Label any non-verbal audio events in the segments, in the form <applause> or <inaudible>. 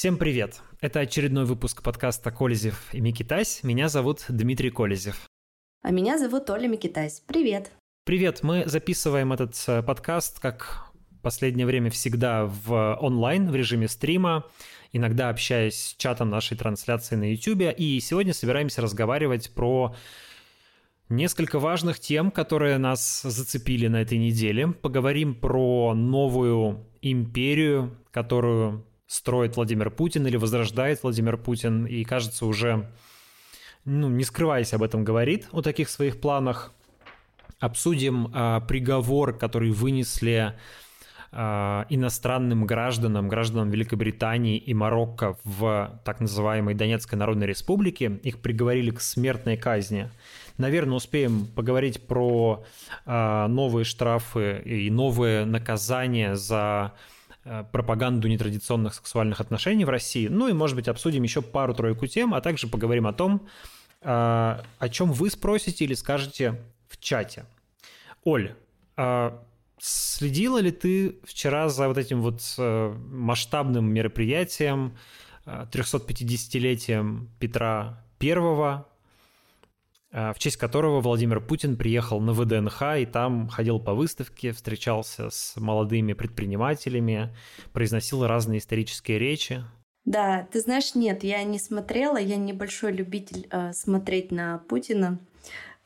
Всем привет! Это очередной выпуск подкаста «Колезев и Микитась». Меня зовут Дмитрий Колезев. А меня зовут Оля Микитась. Привет! Привет! Мы записываем этот э, подкаст, как последнее время всегда, в онлайн, в режиме стрима, иногда общаясь с чатом нашей трансляции на YouTube. И сегодня собираемся разговаривать про несколько важных тем, которые нас зацепили на этой неделе. Поговорим про новую империю, которую строит Владимир Путин или возрождает Владимир Путин, и, кажется, уже, ну, не скрываясь об этом, говорит о таких своих планах. Обсудим а, приговор, который вынесли а, иностранным гражданам, гражданам Великобритании и Марокко в так называемой Донецкой Народной Республике. Их приговорили к смертной казни. Наверное, успеем поговорить про а, новые штрафы и новые наказания за Э, пропаганду нетрадиционных сексуальных отношений в России. Ну и, может быть, обсудим еще пару-тройку тем, а также поговорим о том, э, о чем вы спросите или скажете в чате. Оль, э, следила ли ты вчера за вот этим вот масштабным мероприятием 350-летием Петра Первого, Э, в честь которого Владимир Путин приехал на ВДНХ и там ходил по выставке, встречался с молодыми предпринимателями, произносил разные исторические речи. Да, ты знаешь, нет, я не смотрела, я небольшой любитель э, смотреть на Путина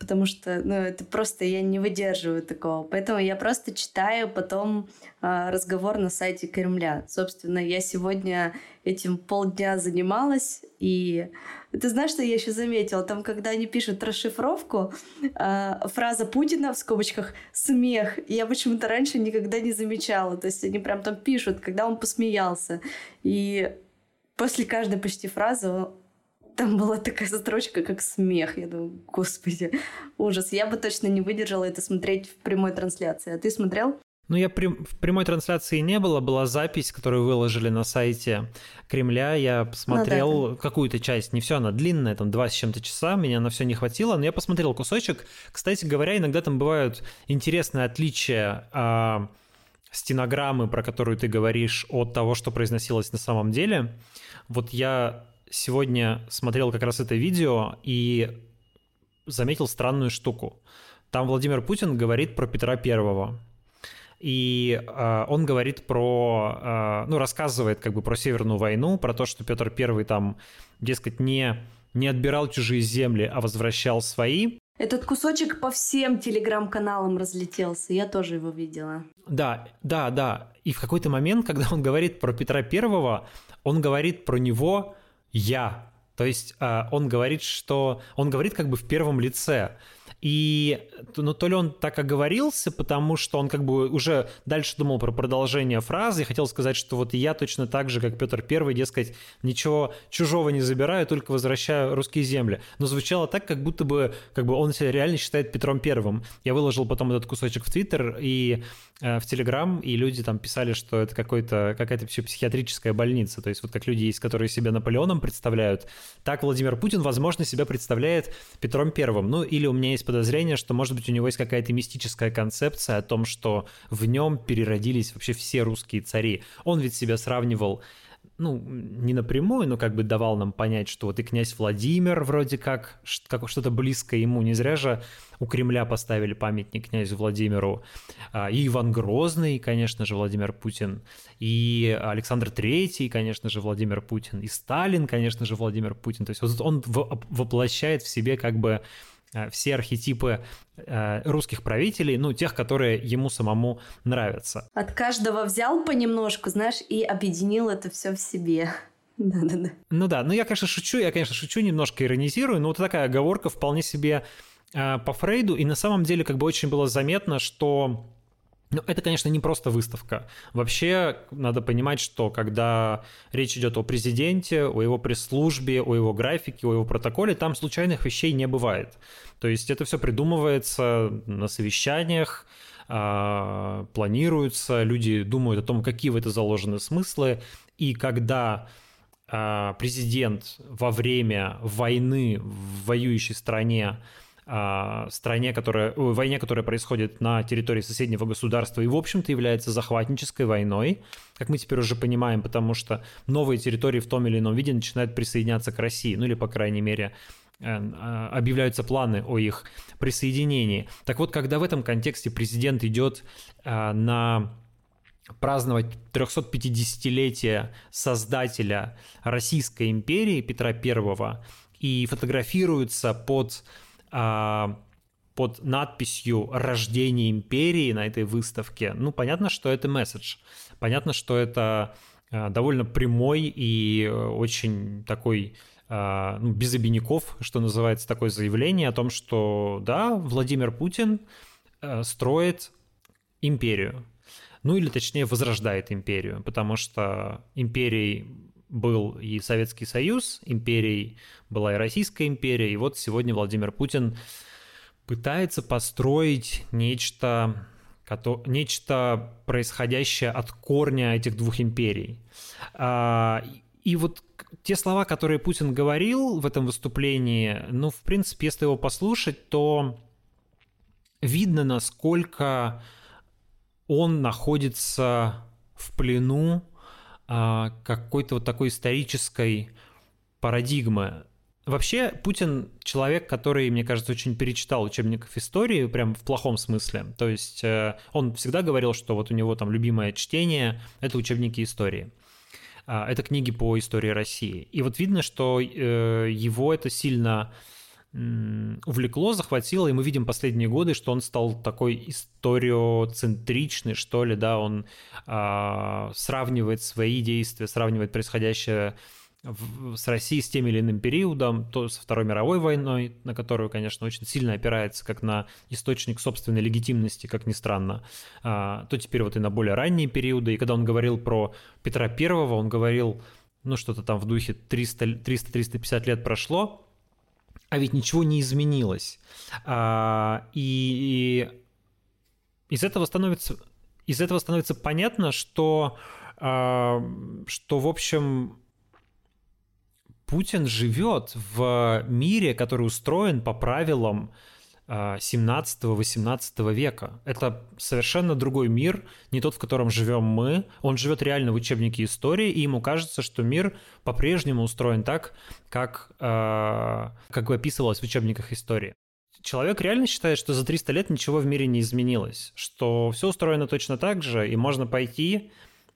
потому что, ну, это просто я не выдерживаю такого. Поэтому я просто читаю потом э, разговор на сайте Кремля. Собственно, я сегодня этим полдня занималась, и ты знаешь, что я еще заметила? Там, когда они пишут расшифровку, э, фраза Путина в скобочках «смех», я почему-то раньше никогда не замечала. То есть они прям там пишут, когда он посмеялся. И после каждой почти фразы там была такая строчка, как смех. Я думаю, господи, ужас. Я бы точно не выдержала это смотреть в прямой трансляции. А ты смотрел? Ну, я при... в прямой трансляции не было, была запись, которую выложили на сайте Кремля. Я посмотрел ну, да, какую-то часть, не все, она длинная, там два с чем-то часа, меня на все не хватило, но я посмотрел кусочек. Кстати говоря, иногда там бывают интересные отличия а, стенограммы, про которую ты говоришь, от того, что произносилось на самом деле. Вот я сегодня смотрел как раз это видео и заметил странную штуку. Там Владимир Путин говорит про Петра Первого. И э, он говорит про, э, ну, рассказывает как бы про Северную войну, про то, что Петр Первый там, дескать, не, не отбирал чужие земли, а возвращал свои. Этот кусочек по всем телеграм-каналам разлетелся, я тоже его видела. Да, да, да. И в какой-то момент, когда он говорит про Петра Первого, он говорит про него я. То есть э, он говорит, что он говорит как бы в первом лице. И ну, то ли он так оговорился, потому что он как бы уже дальше думал про продолжение фразы и хотел сказать, что вот я точно так же, как Петр Первый, дескать, ничего чужого не забираю, только возвращаю русские земли. Но звучало так, как будто бы, как бы он себя реально считает Петром Первым. Я выложил потом этот кусочек в Твиттер и э, в Телеграм, и люди там писали, что это какой-то, какая-то психиатрическая больница. То есть вот как люди есть, которые себя Наполеоном представляют, так Владимир Путин, возможно, себя представляет Петром Первым. Ну или у меня есть подозрение, что, может быть, у него есть какая-то мистическая концепция о том, что в нем переродились вообще все русские цари. Он ведь себя сравнивал ну, не напрямую, но как бы давал нам понять, что вот и князь Владимир вроде как, как что-то близкое ему. Не зря же у Кремля поставили памятник князю Владимиру. А, и Иван Грозный, конечно же, Владимир Путин. И Александр Третий, конечно же, Владимир Путин. И Сталин, конечно же, Владимир Путин. То есть вот он воплощает в себе как бы все архетипы э, русских правителей, ну, тех, которые ему самому нравятся. От каждого взял понемножку, знаешь, и объединил это все в себе. <laughs> Да-да-да. Ну да, ну я, конечно, шучу, я, конечно, шучу, немножко иронизирую, но вот такая оговорка вполне себе э, по Фрейду, и на самом деле как бы очень было заметно, что ну, это, конечно, не просто выставка. Вообще, надо понимать, что когда речь идет о президенте, о его пресс-службе, о его графике, о его протоколе, там случайных вещей не бывает. То есть это все придумывается на совещаниях, а, планируется, люди думают о том, какие в это заложены смыслы, и когда а, президент во время войны в воюющей стране а, стране, которая, войне, которая происходит на территории соседнего государства и, в общем-то, является захватнической войной, как мы теперь уже понимаем, потому что новые территории в том или ином виде начинают присоединяться к России, ну или, по крайней мере, объявляются планы о их присоединении. Так вот, когда в этом контексте президент идет а, на праздновать 350-летие создателя Российской империи Петра I и фотографируется под а, под надписью «Рождение империи» на этой выставке, ну, понятно, что это месседж. Понятно, что это а, довольно прямой и очень такой а, ну, без обиняков, что называется, такое заявление о том, что да, Владимир Путин строит империю. Ну или точнее возрождает империю, потому что империей был и Советский Союз, империей была и Российская империя, и вот сегодня Владимир Путин пытается построить нечто, нечто происходящее от корня этих двух империй. А, и вот те слова, которые Путин говорил в этом выступлении, ну, в принципе, если его послушать, то видно, насколько он находится в плену а, какой-то вот такой исторической парадигмы. Вообще, Путин человек, который, мне кажется, очень перечитал учебников истории, прям в плохом смысле. То есть э, он всегда говорил, что вот у него там любимое чтение — это учебники истории. А, это книги по истории России. И вот видно, что э, его это сильно увлекло, захватило, и мы видим последние годы, что он стал такой историоцентричный, что ли, да, он а, сравнивает свои действия, сравнивает происходящее в, с Россией с тем или иным периодом, то со Второй мировой войной, на которую, конечно, очень сильно опирается как на источник собственной легитимности, как ни странно, а, то теперь вот и на более ранние периоды. И когда он говорил про Петра Первого, он говорил, ну, что-то там в духе 300-350 лет прошло, а ведь ничего не изменилось. А, и, и из этого становится из этого становится понятно, что, а, что в общем, Путин живет в мире, который устроен по правилам 17-18 а, века. Это совершенно другой мир, не тот, в котором живем мы. Он живет реально в учебнике истории, и ему кажется, что мир по-прежнему устроен так, как, э, как описывалось в учебниках истории. Человек реально считает, что за 300 лет ничего в мире не изменилось, что все устроено точно так же, и можно пойти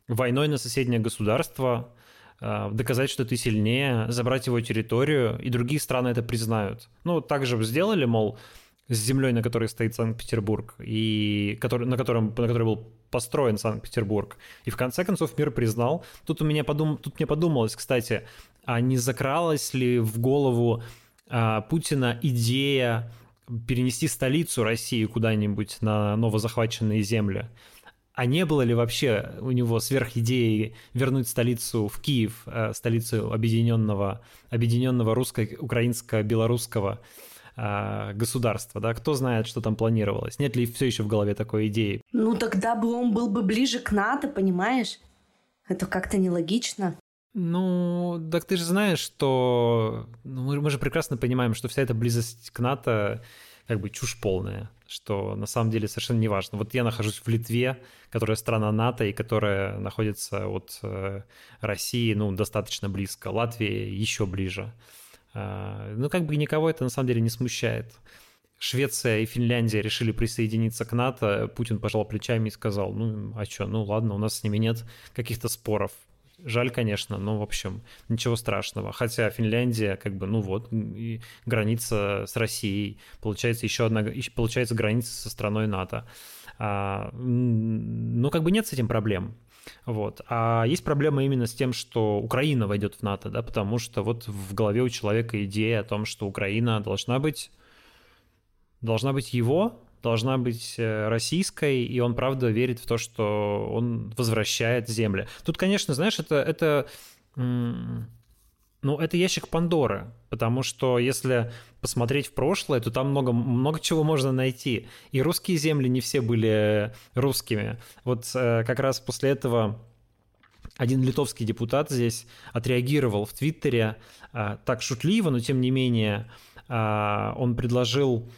войной на соседнее государство, доказать, что ты сильнее, забрать его территорию, и другие страны это признают. Ну, так же сделали, мол, с землей, на которой стоит Санкт-Петербург, и который, на, котором, на которой был построен Санкт-Петербург. И в конце концов мир признал. Тут, у меня подум... Тут мне подумалось, кстати, а не закралась ли в голову а, Путина идея перенести столицу России куда-нибудь на новозахваченные земли? А не было ли вообще у него сверхидеи вернуть столицу в Киев, э, столицу объединенного, объединенного русско-украинско-белорусского а, государства, да, кто знает, что там планировалось, нет ли все еще в голове такой идеи. Ну тогда бы он был бы ближе к НАТО, понимаешь? Это как-то нелогично. Ну, так ты же знаешь, что ну, мы, мы же прекрасно понимаем, что вся эта близость к НАТО как бы чушь полная, что на самом деле совершенно не важно. Вот я нахожусь в Литве, которая страна НАТО и которая находится от э, России, ну, достаточно близко. Латвия еще ближе. А, ну, как бы никого это на самом деле не смущает. Швеция и Финляндия решили присоединиться к НАТО, Путин пожал плечами и сказал, ну, а что, ну ладно, у нас с ними нет каких-то споров. Жаль, конечно, но, в общем, ничего страшного. Хотя Финляндия, как бы, ну вот, граница с Россией, получается еще одна, получается граница со страной НАТО. А, ну, как бы нет с этим проблем. Вот. А есть проблема именно с тем, что Украина войдет в НАТО, да, потому что вот в голове у человека идея о том, что Украина должна быть, должна быть его, должна быть э, российской, и он правда верит в то, что он возвращает земли. Тут, конечно, знаешь, это, это ну, это ящик Пандоры, потому что если посмотреть в прошлое, то там много, много чего можно найти. И русские земли не все были русскими. Вот э, как раз после этого один литовский депутат здесь отреагировал в Твиттере э, так шутливо, но тем не менее он предложил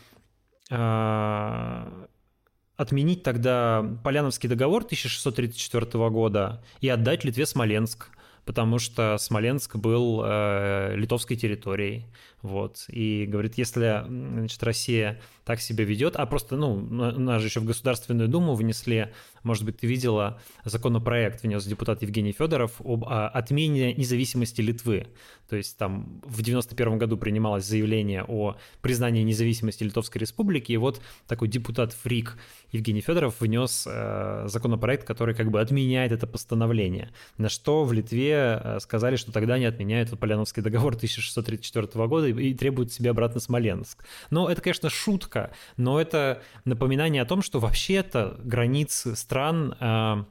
отменить тогда Поляновский договор 1634 года и отдать Литве Смоленск, потому что Смоленск был э, литовской территорией. Вот. И говорит, если значит, Россия так себя ведет, а просто, ну, нас же еще в Государственную Думу внесли, может быть, ты видела, законопроект внес депутат Евгений Федоров об а, отмене независимости Литвы. То есть там в 91 году принималось заявление о признании независимости Литовской Республики, и вот такой депутат-фрик Евгений Федоров внес э, законопроект, который как бы отменяет это постановление. На что в Литве э, сказали, что тогда не отменяют Поляновский договор 1634 года и, и требуют себе обратно Смоленск. Но это, конечно, шутка, но это напоминание о том, что вообще-то границы стран э,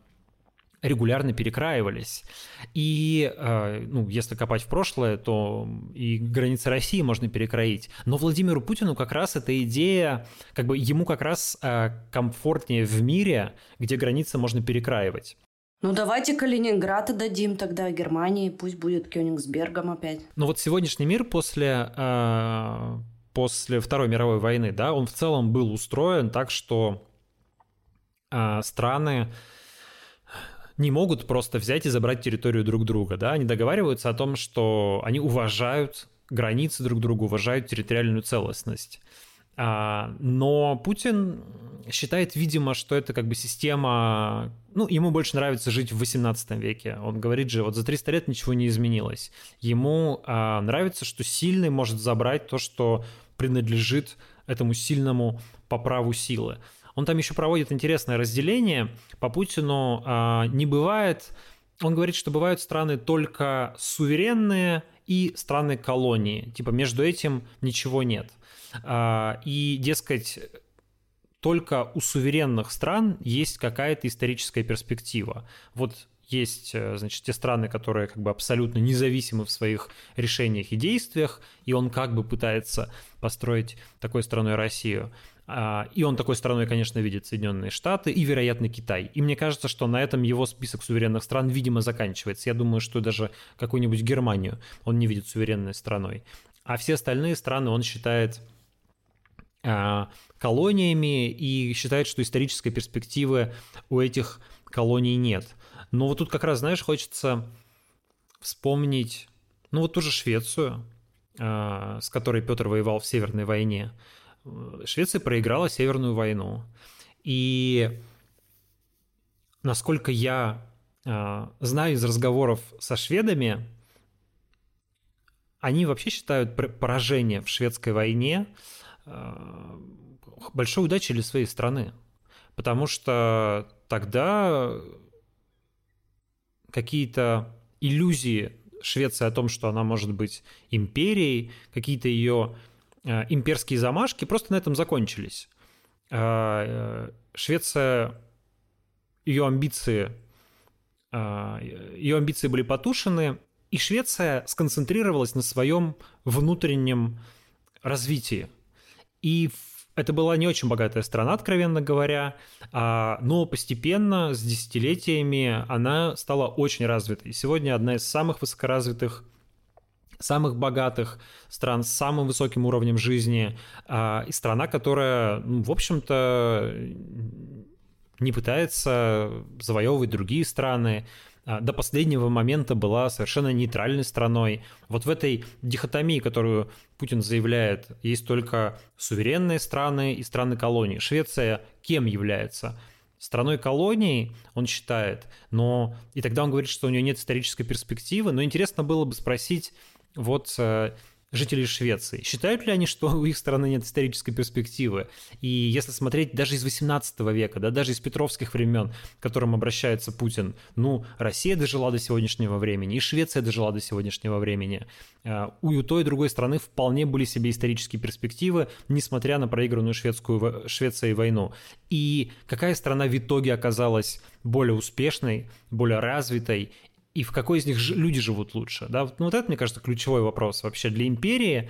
регулярно перекраивались. И, э, ну, если копать в прошлое, то и границы России можно перекроить. Но Владимиру Путину как раз эта идея, как бы ему как раз э, комфортнее в мире, где границы можно перекраивать. Ну давайте Калининград отдадим тогда Германии, пусть будет Кёнигсбергом опять. Ну вот сегодняшний мир после, после Второй мировой войны, да, он в целом был устроен так, что страны не могут просто взять и забрать территорию друг друга, да, они договариваются о том, что они уважают границы друг друга, уважают территориальную целостность. А, но Путин считает, видимо, что это как бы система... Ну, ему больше нравится жить в 18 веке. Он говорит же, вот за 300 лет ничего не изменилось. Ему а, нравится, что сильный может забрать то, что принадлежит этому сильному по праву силы. Он там еще проводит интересное разделение. По Путину а, не бывает... Он говорит, что бывают страны только суверенные и страны-колонии. Типа между этим ничего нет. А, и, дескать, только у суверенных стран есть какая-то историческая перспектива. Вот есть, э, значит, те страны, которые как бы абсолютно независимы в своих решениях и действиях, и он как бы пытается построить такой страной Россию. А, и он такой страной, конечно, видит Соединенные Штаты и, вероятно, Китай. И мне кажется, что на этом его список суверенных стран, видимо, заканчивается. Я думаю, что даже какую-нибудь Германию он не видит суверенной страной. А все остальные страны он считает а, колониями и считает, что исторической перспективы у этих колоний нет. Но вот тут как раз, знаешь, хочется вспомнить, ну вот ту же Швецию, а, с которой Петр воевал в Северной войне. Швеция проиграла Северную войну. И насколько я а, знаю из разговоров со шведами, они вообще считают поражение в шведской войне Э, большой удачи для своей страны. Потому что тогда какие-то иллюзии Швеции о том, что она может быть империей, какие-то ее э, имперские замашки просто на этом закончились. Э, Швеция, ее амбиции, ее амбиции были потушены, и Швеция сконцентрировалась на своем внутреннем развитии – и это была не очень богатая страна, откровенно говоря, а, но постепенно, с десятилетиями, она стала очень развитой. Сегодня одна из самых высокоразвитых самых богатых стран с самым высоким уровнем жизни, а, и страна, которая, ну, в общем-то, не пытается завоевывать другие страны, а, до последнего момента была совершенно нейтральной страной. Вот в этой дихотомии, которую Путин заявляет, есть только суверенные страны и страны колонии. Швеция кем является? Страной колонии, он считает, но и тогда он говорит, что у нее нет исторической перспективы. Но интересно было бы спросить, вот э, жителей Швеции. Считают ли они, что у их страны нет исторической перспективы? И если смотреть даже из 18 века, да, даже из петровских времен, к которым обращается Путин, ну, Россия дожила до сегодняшнего времени, и Швеция дожила до сегодняшнего времени. А, у той и другой страны вполне были себе исторические перспективы, несмотря на проигранную шведскую, Швецией войну. И какая страна в итоге оказалась более успешной, более развитой и в какой из них люди живут лучше. Да? Ну, вот это, мне кажется, ключевой вопрос вообще для империи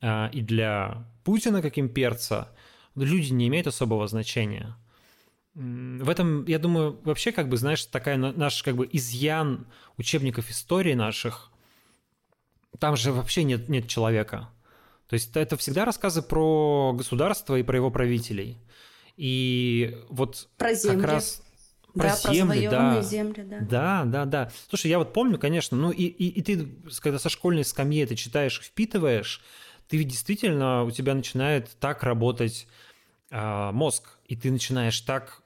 э, и для Путина как имперца. Люди не имеют особого значения. В этом, я думаю, вообще, как бы, знаешь, такая наш как бы изъян учебников истории наших, там же вообще нет, нет человека. То есть это всегда рассказы про государство и про его правителей. И вот про земли. как раз про да, земли, про да. земли, да. Да, да, да. Слушай, я вот помню, конечно, ну и, и, и ты, когда со школьной скамьи это читаешь, впитываешь, ты ведь действительно, у тебя начинает так работать э, мозг, и ты начинаешь так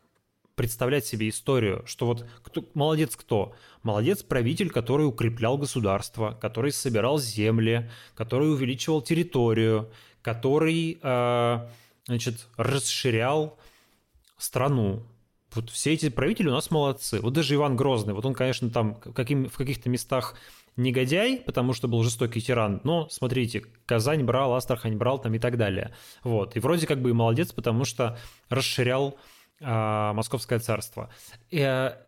представлять себе историю, что вот кто, молодец кто? Молодец правитель, который укреплял государство, который собирал земли, который увеличивал территорию, который, э, значит, расширял страну, вот все эти правители у нас молодцы. Вот даже Иван Грозный, вот он, конечно, там каким, в каких-то местах негодяй, потому что был жестокий тиран, но, смотрите, Казань брал, Астрахань брал там и так далее. Вот. И вроде как бы и молодец, потому что расширял а, Московское царство. И, а,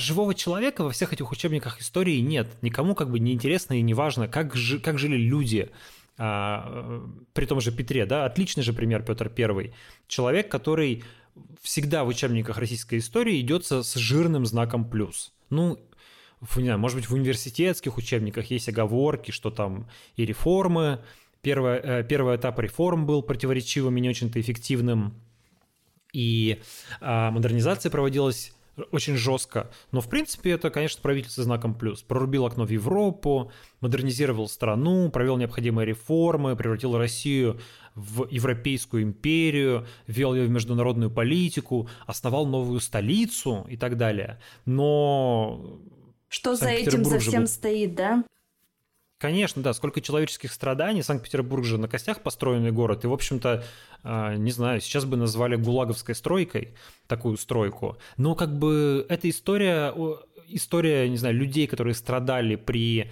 живого человека во всех этих учебниках истории нет. Никому как бы не интересно и не важно, как, жи, как жили люди а, при том же Петре, да, отличный же пример Петр Первый. Человек, который всегда в учебниках российской истории идется с жирным знаком плюс. Ну, не знаю, может быть, в университетских учебниках есть оговорки, что там и реформы. Первый, э, первый этап реформ был противоречивым и не очень-то эффективным. И а, модернизация проводилась очень жестко. Но, в принципе, это, конечно, правительство знаком плюс. Прорубил окно в Европу, модернизировал страну, провел необходимые реформы, превратил Россию в Европейскую империю, ввел ее в международную политику, основал новую столицу и так далее. Но... Что за этим за всем был... стоит, да? Конечно, да, сколько человеческих страданий. Санкт-Петербург же на костях построенный город. И, в общем-то, а, не знаю, сейчас бы назвали гулаговской стройкой такую стройку. Но как бы эта история, история, не знаю, людей, которые страдали при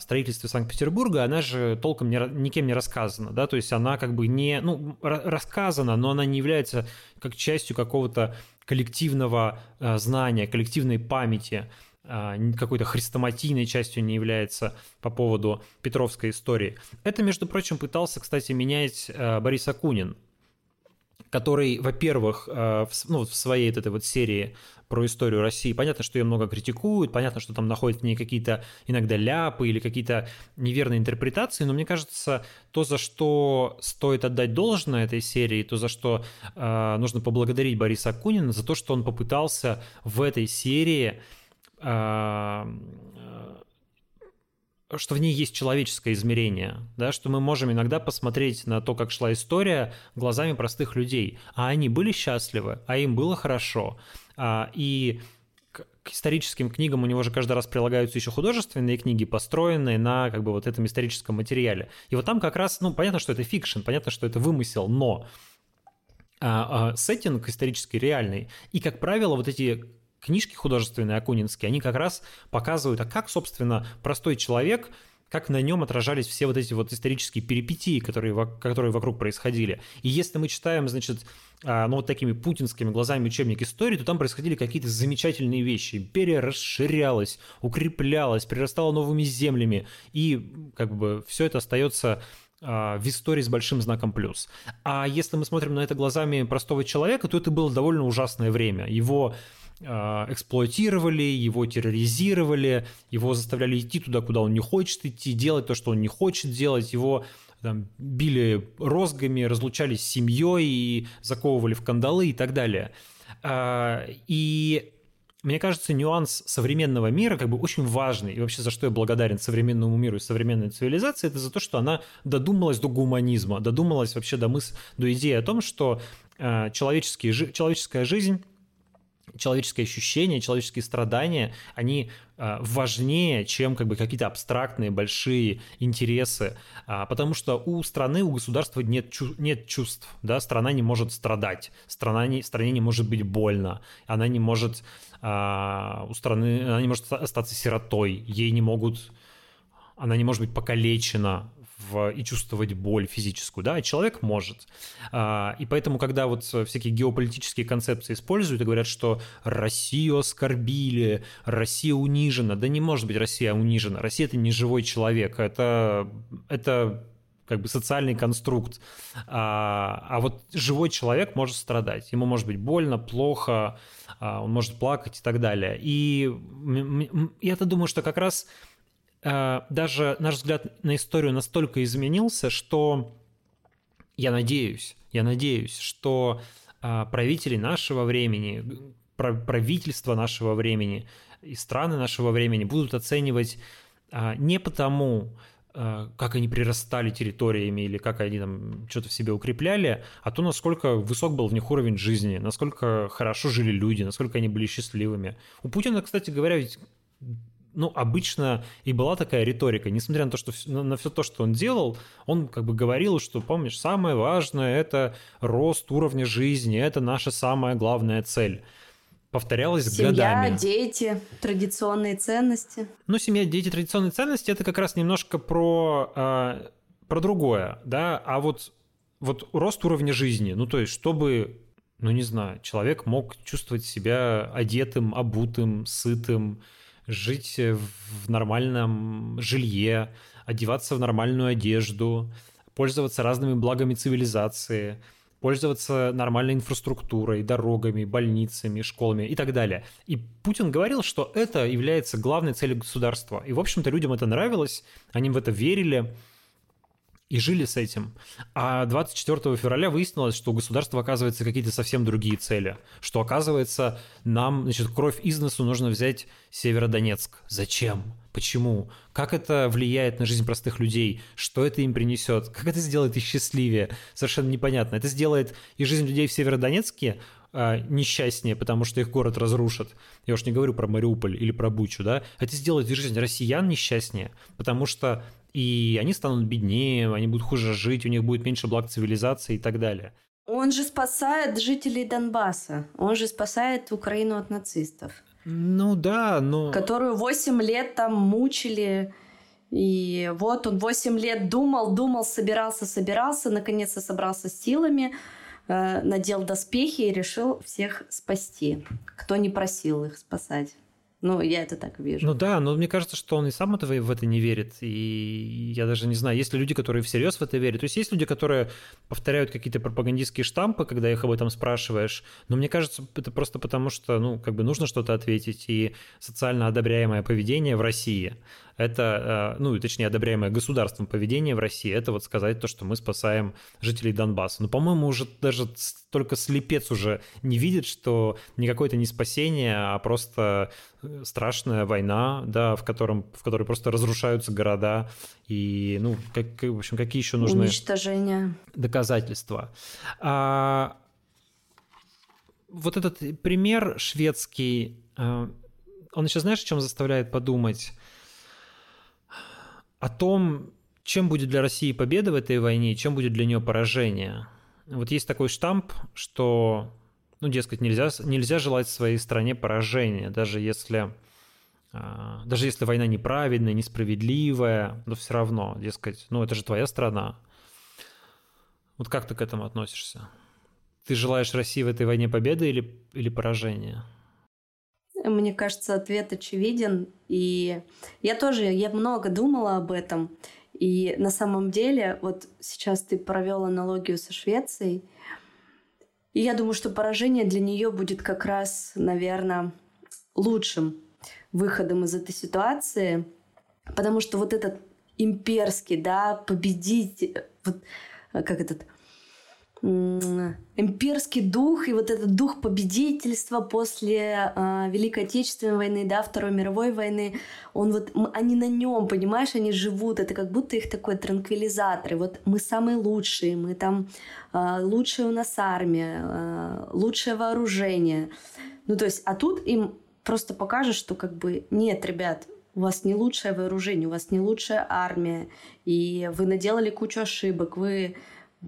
строительстве Санкт-Петербурга, она же толком не, никем не рассказана, да, то есть она как бы не, ну, рассказана, но она не является как частью какого-то коллективного а, знания, коллективной памяти, а, какой-то хрестоматийной частью не является по поводу Петровской истории. Это, между прочим, пытался, кстати, менять Борис Акунин, который, во-первых, в, ну, в своей этой вот серии про историю России. Понятно, что ее много критикуют, понятно, что там находят в ней какие-то иногда ляпы или какие-то неверные интерпретации, но мне кажется, то, за что стоит отдать должное этой серии, то, за что э, нужно поблагодарить Бориса Акунина, за то, что он попытался в этой серии э, что в ней есть человеческое измерение, да, что мы можем иногда посмотреть на то, как шла история глазами простых людей, а они были счастливы, а им было хорошо, а, и к историческим книгам у него же каждый раз прилагаются еще художественные книги, построенные на как бы вот этом историческом материале. И вот там как раз, ну, понятно, что это fiction, понятно, что это вымысел, но а, а, сеттинг исторический реальный. И, как правило, вот эти книжки художественные акунинские, они как раз показывают, а как, собственно, простой человек как на нем отражались все вот эти вот исторические перипетии, которые, которые вокруг происходили. И если мы читаем, значит, а, ну вот такими путинскими глазами учебник истории, то там происходили какие-то замечательные вещи. Империя расширялась, укреплялась, прирастала новыми землями, и как бы все это остается а, в истории с большим знаком плюс. А если мы смотрим на это глазами простого человека, то это было довольно ужасное время. Его эксплуатировали, его терроризировали, его заставляли идти туда, куда он не хочет идти, делать то, что он не хочет делать, его там, били розгами, разлучались с семьей и заковывали в кандалы и так далее. А, и мне кажется, нюанс современного мира как бы очень важный. И вообще за что я благодарен современному миру и современной цивилизации, это за то, что она додумалась до гуманизма, додумалась вообще до, мыс... до идеи о том, что э, человеческие, человеческая жизнь человеческие ощущения, человеческие страдания, они а, важнее, чем как бы какие-то абстрактные большие интересы, а, потому что у страны, у государства нет, чу- нет чувств, да, страна не может страдать, страна не, стране не может быть больно, она не может а, у страны, она не может остаться сиротой, ей не могут, она не может быть покалечена в, и чувствовать боль физическую, да, человек может. А, и поэтому, когда вот всякие геополитические концепции используют и говорят, что Россию оскорбили, Россия унижена, да не может быть Россия унижена, Россия это не живой человек, это, это как бы социальный конструкт. А, а вот живой человек может страдать. Ему может быть больно, плохо, а, он может плакать и так далее. И я-то думаю, что как раз даже наш взгляд на историю настолько изменился, что я надеюсь, я надеюсь, что э, правители нашего времени, правительство нашего времени и страны нашего времени будут оценивать э, не потому, Э, как они прирастали территориями или как они там что-то в себе укрепляли, а то, насколько высок был в них уровень жизни, насколько хорошо жили люди, насколько они были счастливыми. У Путина, кстати говоря, ведь ну, обычно и была такая риторика, несмотря на то, что на, на все то, что он делал, он как бы говорил, что, помнишь, самое важное – это рост уровня жизни, это наша самая главная цель повторялось семья, годами. Семья, дети, традиционные ценности. Ну, семья, дети, традиционные ценности – это как раз немножко про, э, про другое, да, а вот, вот рост уровня жизни, ну, то есть, чтобы, ну, не знаю, человек мог чувствовать себя одетым, обутым, сытым, жить в нормальном жилье, одеваться в нормальную одежду, пользоваться разными благами цивилизации – пользоваться нормальной инфраструктурой, дорогами, больницами, школами и так далее. И Путин говорил, что это является главной целью государства. И, в общем-то, людям это нравилось, они в это верили и жили с этим. А 24 февраля выяснилось, что у государства оказывается какие-то совсем другие цели. Что оказывается, нам, значит, кровь из носу нужно взять Северодонецк. Зачем? Почему? Как это влияет на жизнь простых людей? Что это им принесет? Как это сделает их счастливее? Совершенно непонятно. Это сделает и жизнь людей в Северодонецке несчастнее, потому что их город разрушат. Я уж не говорю про Мариуполь или про Бучу, да. Это сделает жизнь россиян несчастнее, потому что и они станут беднее, они будут хуже жить, у них будет меньше благ цивилизации и так далее. Он же спасает жителей Донбасса. Он же спасает Украину от нацистов. Ну да, но... Которую 8 лет там мучили. И вот он 8 лет думал, думал, собирался, собирался, наконец-то собрался с силами, э, надел доспехи и решил всех спасти, кто не просил их спасать. Ну, я это так вижу. Ну да, но мне кажется, что он и сам этого, в это не верит. И я даже не знаю, есть ли люди, которые всерьез в это верят. То есть есть люди, которые повторяют какие-то пропагандистские штампы, когда их об этом спрашиваешь. Но мне кажется, это просто потому, что, ну, как бы нужно что-то ответить. И социально одобряемое поведение в России это, э, ну, точнее, одобряемое государством поведение в России, это вот сказать то, что мы спасаем жителей Донбасса. Но, по-моему, уже даже только слепец уже не видит, что никакое это не спасение, а просто э, страшная война, да, в, котором, в которой просто разрушаются города, и, ну, как, в общем, какие еще нужны... Уничтожение. Доказательства. А, вот этот пример шведский, э, он еще, знаешь, о чем заставляет подумать? О том, чем будет для России победа в этой войне и чем будет для нее поражение. Вот есть такой штамп, что, ну, дескать, нельзя, нельзя желать своей стране поражения, даже если, а, даже если война неправедная, несправедливая, но все равно, дескать, ну, это же твоя страна. Вот как ты к этому относишься? Ты желаешь России в этой войне победы или, или поражения? Мне кажется, ответ очевиден. И я тоже, я много думала об этом. И на самом деле, вот сейчас ты провел аналогию со Швецией. И я думаю, что поражение для нее будет как раз, наверное, лучшим выходом из этой ситуации. Потому что вот этот имперский, да, победить, вот как этот имперский дух и вот этот дух победительства после э, Великой Отечественной войны, да, Второй мировой войны, он вот, они на нем, понимаешь, они живут, это как будто их такой транквилизатор. вот мы самые лучшие, мы там э, лучшая у нас армия, э, лучшее вооружение. Ну то есть, а тут им просто покажут, что как бы нет, ребят, у вас не лучшее вооружение, у вас не лучшая армия, и вы наделали кучу ошибок, вы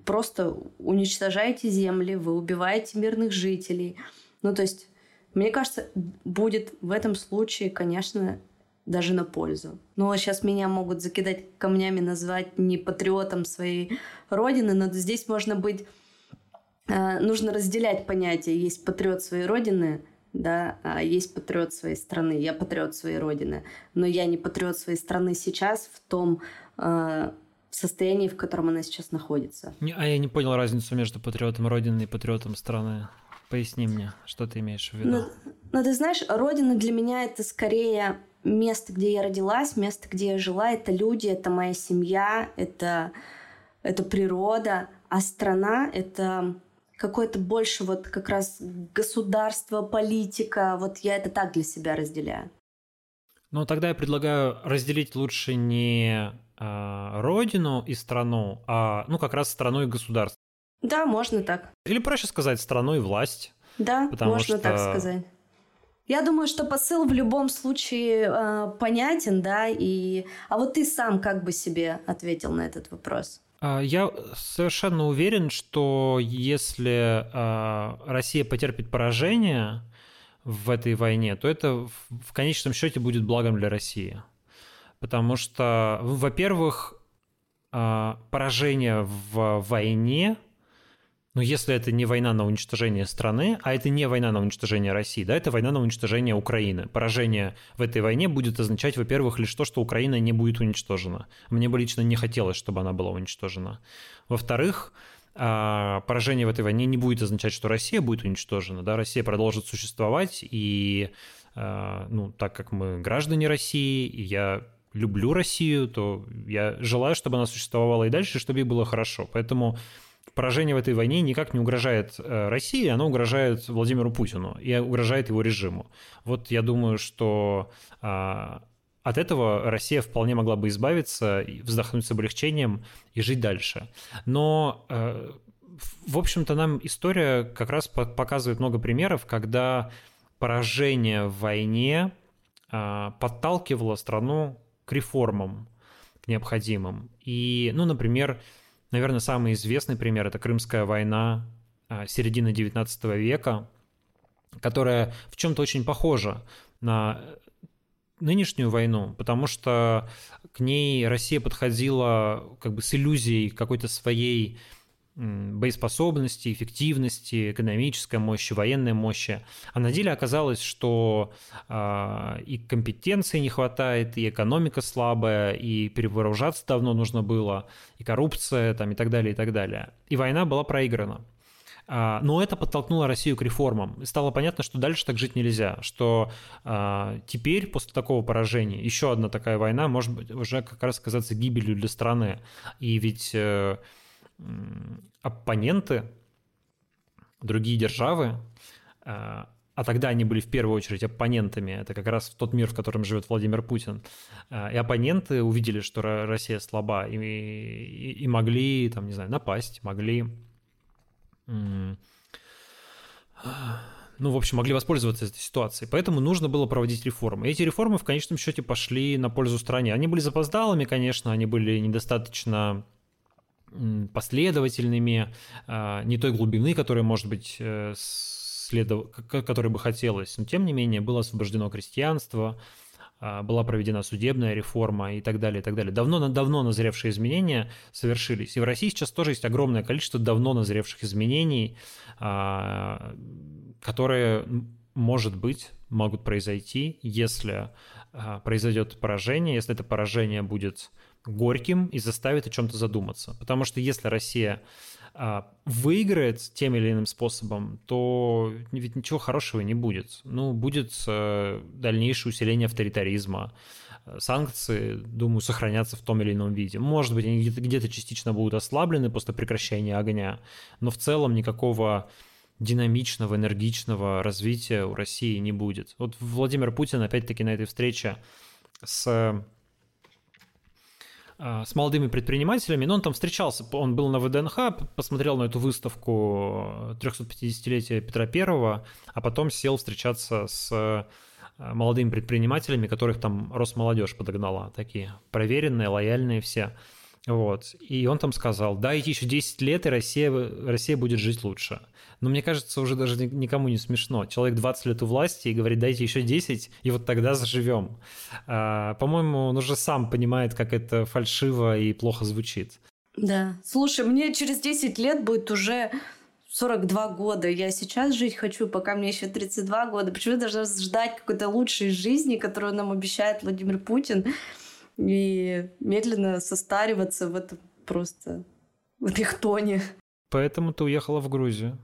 просто уничтожаете земли, вы убиваете мирных жителей. Ну, то есть, мне кажется, будет в этом случае, конечно, даже на пользу. Но сейчас меня могут закидать камнями, назвать не патриотом своей родины, но здесь можно быть... Э, нужно разделять понятия. Есть патриот своей родины, да, а есть патриот своей страны. Я патриот своей родины, но я не патриот своей страны сейчас в том э, состоянии, в котором она сейчас находится. А я не понял разницу между патриотом Родины и патриотом страны. Поясни мне, что ты имеешь в виду. Ну, ну ты знаешь, Родина для меня это скорее место, где я родилась, место, где я жила, это люди, это моя семья, это, это природа, а страна — это какое-то больше вот как раз государство, политика. Вот я это так для себя разделяю. Ну, тогда я предлагаю разделить лучше не э, родину и страну, а, ну, как раз страну и государство. Да, можно так. Или проще сказать страну и власть. Да, можно что... так сказать. Я думаю, что посыл в любом случае э, понятен, да, и... А вот ты сам как бы себе ответил на этот вопрос? А, я совершенно уверен, что если э, Россия потерпит поражение в этой войне, то это в конечном счете будет благом для России. Потому что, во-первых, э, поражение в войне но если это не война на уничтожение страны, а это не война на уничтожение России, да, это война на уничтожение Украины. Поражение в этой войне будет означать, во-первых, лишь то, что Украина не будет уничтожена. Мне бы лично не хотелось, чтобы она была уничтожена. Во-вторых, а, поражение в этой войне не будет означать, что Россия будет уничтожена. Да? Россия продолжит существовать, и а, ну, так как мы граждане России, и я люблю Россию, то я желаю, чтобы она существовала и дальше, чтобы ей было хорошо. Поэтому поражение в этой войне никак не угрожает э, России, оно угрожает Владимиру Путину и угрожает его режиму. Вот я думаю, что а, от этого Россия вполне могла бы избавиться, вздохнуть с облегчением и жить дальше. Но, э, в общем-то, нам история как раз показывает много примеров, когда поражение в войне а, подталкивало страну к реформам, к необходимым. И, ну, например, Наверное, самый известный пример – это Крымская война а, середины XIX века, которая в чем-то очень похожа на нынешнюю войну, потому что к ней Россия подходила как бы с иллюзией какой-то своей боеспособности, эффективности, экономической мощи, военной мощи. А на деле оказалось, что э, и компетенции не хватает, и экономика слабая, и перевооружаться давно нужно было, и коррупция там, и так далее, и так далее. И война была проиграна. А, но это подтолкнуло Россию к реформам. И стало понятно, что дальше так жить нельзя, что а, теперь, после такого поражения, еще одна такая война может быть уже как раз оказаться гибелью для страны. И ведь э, оппоненты, другие державы, э, а тогда они были в первую очередь оппонентами, это как раз тот мир, в котором живет Владимир Путин, э, и оппоненты увидели, что Россия слаба, и, и, и могли, там, не знаю, напасть, могли, ну, в общем, могли воспользоваться этой ситуацией. Поэтому нужно было проводить реформы. И эти реформы в конечном счете пошли на пользу стране. Они были запоздалыми, конечно, они были недостаточно последовательными, а, не той глубины, которая, может быть, э, следов... которой бы хотелось. Но, тем не менее, было освобождено крестьянство, а, была проведена судебная реформа и так далее, и так далее. Давно, давно назревшие изменения совершились. И в России сейчас тоже есть огромное количество давно назревших изменений, а, которые, может быть, могут произойти, если произойдет поражение, если это поражение будет горьким и заставит о чем-то задуматься. Потому что если Россия а, выиграет тем или иным способом, то ведь ничего хорошего не будет. Ну, будет а, дальнейшее усиление авторитаризма. Санкции, думаю, сохранятся в том или ином виде. Может быть, они где-то, где-то частично будут ослаблены после прекращения огня, но в целом никакого динамичного, энергичного развития у России не будет. Вот Владимир Путин, опять-таки, на этой встрече с с молодыми предпринимателями, но он там встречался, он был на ВДНХ, посмотрел на эту выставку 350-летия Петра Первого, а потом сел встречаться с а, молодыми предпринимателями, которых там Росмолодежь подогнала, такие проверенные, лояльные все. Вот. И он там сказал, дайте еще 10 лет, и Россия, Россия будет жить лучше. Но мне кажется, уже даже никому не смешно. Человек 20 лет у власти и говорит, дайте еще 10, и вот тогда заживем. А, по-моему, он уже сам понимает, как это фальшиво и плохо звучит. Да. Слушай, мне через 10 лет будет уже 42 года. Я сейчас жить хочу, пока мне еще 32 года. Почему я должна ждать какой-то лучшей жизни, которую нам обещает Владимир Путин? И медленно состариваться в этом просто, в этой хтоне. Поэтому ты уехала в Грузию.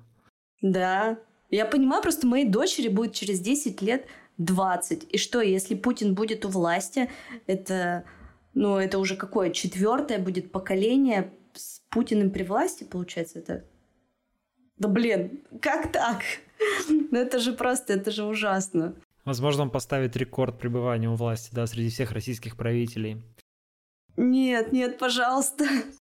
Да. Я понимаю, просто моей дочери будет через 10 лет 20. И что, если Путин будет у власти, это, ну, это уже какое? Четвертое будет поколение с Путиным при власти, получается, это... Да блин, как так? <laughs> Ну это же просто, это же ужасно. Возможно, он поставит рекорд пребывания у власти, да, среди всех российских правителей. Нет, нет, пожалуйста.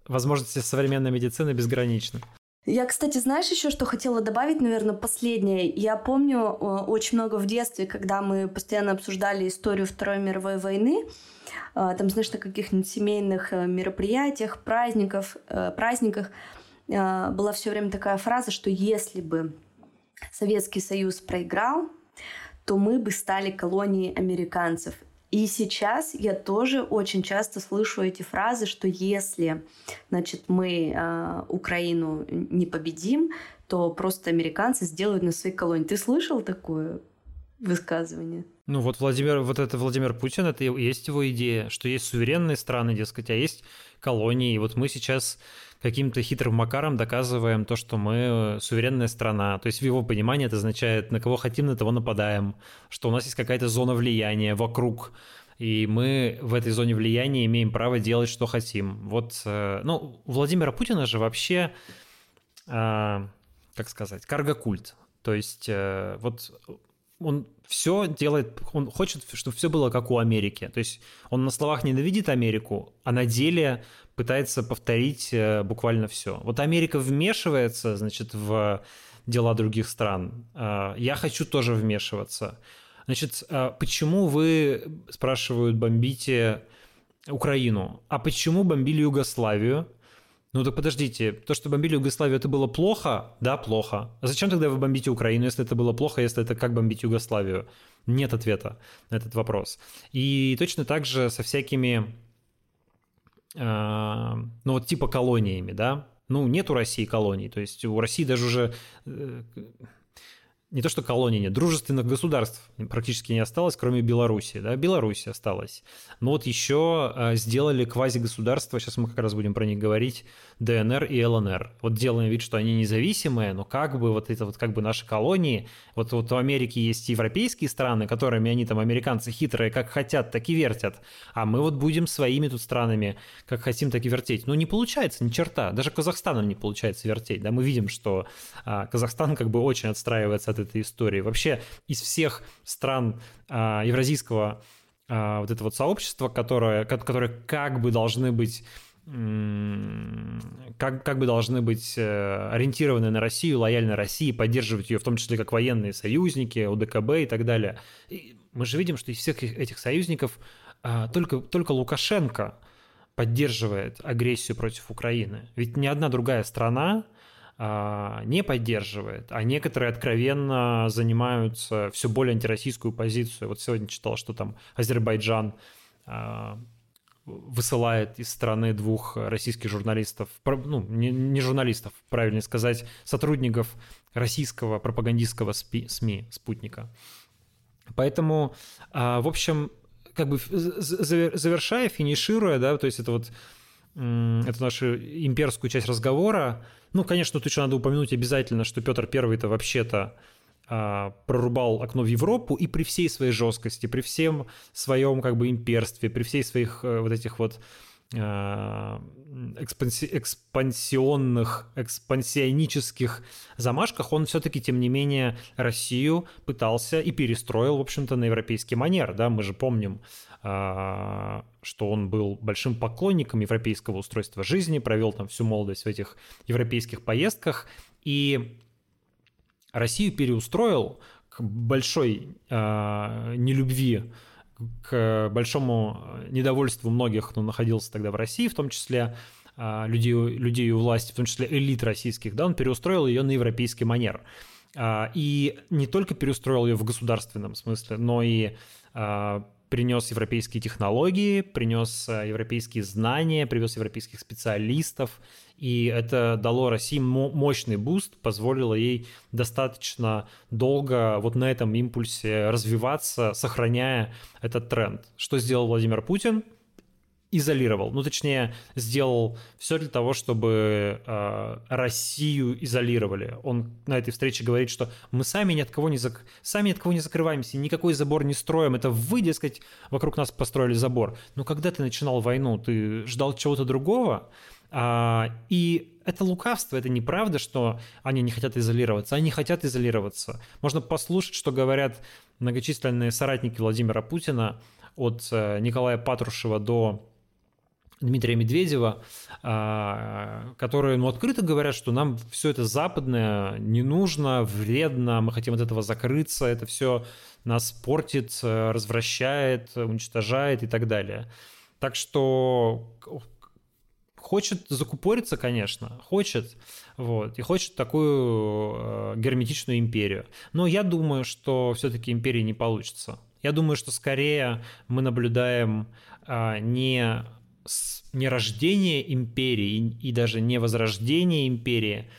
Возможности современной медицины безграничны. Я, кстати, знаешь еще, что хотела добавить, наверное, последнее. Я помню э, очень много в детстве, когда мы постоянно обсуждали историю Второй мировой войны, э, там, знаешь, на каких-нибудь семейных э, мероприятиях, праздников, праздниках была все время такая фраза, что если бы Советский Союз проиграл, то мы бы стали колонией американцев. И сейчас я тоже очень часто слышу эти фразы, что если, значит, мы э, Украину не победим, то просто американцы сделают на своей колонии. Ты слышал такое высказывание? Ну вот Владимир, вот это Владимир Путин, это есть его идея, что есть суверенные страны, дескать, а есть колонии. И вот мы сейчас каким-то хитрым макаром доказываем то, что мы суверенная страна. То есть в его понимании это означает, на кого хотим, на того нападаем, что у нас есть какая-то зона влияния вокруг, и мы в этой зоне влияния имеем право делать, что хотим. Вот, э, ну, у Владимира Путина же вообще, э, как сказать, каргокульт. То есть э, вот он все делает, он хочет, чтобы все было как у Америки. То есть он на словах ненавидит Америку, а на деле пытается повторить э, буквально все. Вот Америка вмешивается, значит, в дела других стран. А, я хочу тоже вмешиваться. Значит, а почему вы, спрашивают, бомбите Украину? А почему бомбили Югославию? Ну так подождите, то, что бомбили Югославию, это было плохо? Да, плохо. А зачем тогда вы бомбите Украину, если это было плохо, если это как бомбить Югославию? Нет ответа на этот вопрос. И точно так же со всякими а, ну вот типа колониями, да, ну нет у России колоний, то есть у России даже уже э, не то что колоний нет, дружественных государств практически не осталось, кроме Беларуси. Да? Беларусь осталась. Но вот еще а, сделали квазигосударства, сейчас мы как раз будем про них говорить, ДНР и ЛНР. Вот делаем вид, что они независимые, но как бы вот это вот как бы наши колонии, вот, вот в Америке есть европейские страны, которыми они там, американцы хитрые, как хотят, так и вертят, а мы вот будем своими тут странами, как хотим, так и вертеть. Ну не получается ни черта, даже Казахстаном не получается вертеть, да, мы видим, что а, Казахстан как бы очень отстраивается от этой истории. Вообще из всех стран а, евразийского а, вот этого вот сообщества, которое, которое как бы должны быть как, как бы должны быть э, ориентированы на Россию, лояльны России, поддерживать ее, в том числе как военные союзники, УДКБ и так далее. И мы же видим, что из всех этих союзников а, только, только Лукашенко поддерживает агрессию против Украины. Ведь ни одна другая страна не поддерживает, а некоторые откровенно занимаются все более антироссийскую позицию. Вот сегодня читал, что там Азербайджан а, высылает из страны двух российских журналистов, ну, не, журналистов, правильно сказать, сотрудников российского пропагандистского СМИ, «Спутника». Поэтому, а, в общем, как бы завершая, финишируя, да, то есть это вот эту нашу имперскую часть разговора, ну, конечно, тут еще надо упомянуть обязательно, что Петр Первый-то вообще-то а, прорубал окно в Европу и при всей своей жесткости, при всем своем как бы имперстве, при всей своих э, вот этих вот экспанси экспансионных, экспансионических замашках, он все-таки, тем не менее, Россию пытался и перестроил, в общем-то, на европейский манер. Да? Мы же помним, а, что он был большим поклонником европейского устройства жизни, провел там всю молодость в этих европейских поездках. И Россию переустроил к большой э, нелюбви, к большому недовольству многих, кто находился тогда в России, в том числе э, людей, людей у власти, в том числе элит российских, да, он переустроил ее на европейский манер. Э, и не только переустроил ее в государственном смысле, но и принес европейские технологии, принес европейские знания, привез европейских специалистов, и это дало России мощный boost, позволило ей достаточно долго вот на этом импульсе развиваться, сохраняя этот тренд. Что сделал Владимир Путин? Изолировал. Ну, точнее, сделал все для того, чтобы э, Россию изолировали. Он на этой встрече говорит, что мы сами ни от кого не, зак... сами ни от кого не закрываемся, никакой забор не строим. Это вы, дескать, вокруг нас построили забор. Но когда ты начинал войну, ты ждал чего-то другого, а, и это лукавство, это неправда, что они не хотят изолироваться. Они хотят изолироваться. Можно послушать, что говорят многочисленные соратники Владимира Путина от э, Николая Патрушева до Дмитрия Медведева, а, которые ну, открыто говорят, что нам все это западное не нужно, вредно, мы хотим от этого закрыться, это все нас портит, развращает, уничтожает и так далее. Так что хочет закупориться, конечно, хочет, вот, и хочет такую э, герметичную империю. Но я думаю, что все-таки империи не получится. Я думаю, что скорее мы наблюдаем э, не не рождение империи и даже не возрождение империи.